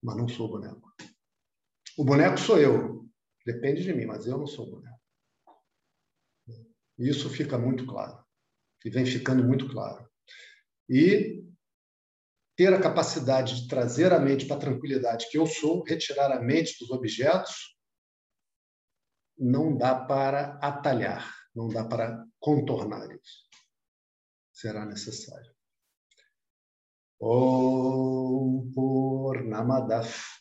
Mas não sou o boneco. O boneco sou eu. Depende de mim, mas eu não sou mulher. Isso fica muito claro. E vem ficando muito claro. E ter a capacidade de trazer a mente para a tranquilidade que eu sou, retirar a mente dos objetos, não dá para atalhar, não dá para contornar isso. Será necessário. Om Purnamadav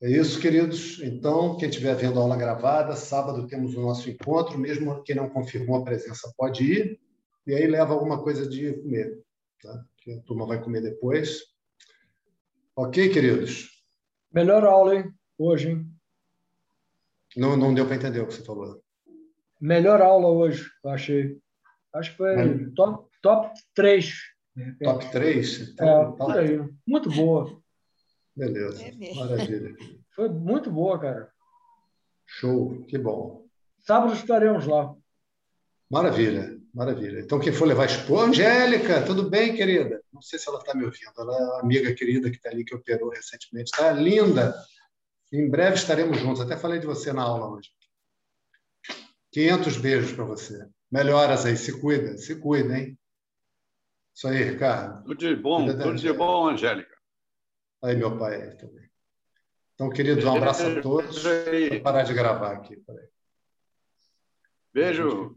É isso, queridos. Então, quem estiver vendo a aula gravada, sábado temos o nosso encontro. Mesmo quem não confirmou a presença pode ir. E aí leva alguma coisa de comer, tá? que a turma vai comer depois. Ok, queridos? Melhor aula, hein? Hoje, hein? Não, não deu para entender o que você falou. Melhor aula hoje, eu achei. Acho que foi é. top, top 3. Top 3? Então, é, por aí. Muito boa. Beleza, é maravilha. <laughs> Foi muito boa, cara. Show, que bom. Sábado estaremos lá. Maravilha, maravilha. Então, quem for levar expor, Angélica, tudo bem, querida? Não sei se ela está me ouvindo. Ela é uma amiga querida que está ali, que operou recentemente. Está linda. Em breve estaremos juntos. Até falei de você na aula hoje. 500 beijos para você. Melhoras aí, se cuida, se cuida, hein? Isso aí, Ricardo. Tudo de bom, tudo de bom, Angélica. Aí, meu pai aí também. Então, queridos, um abraço a todos. Vou parar de gravar aqui. Beijo.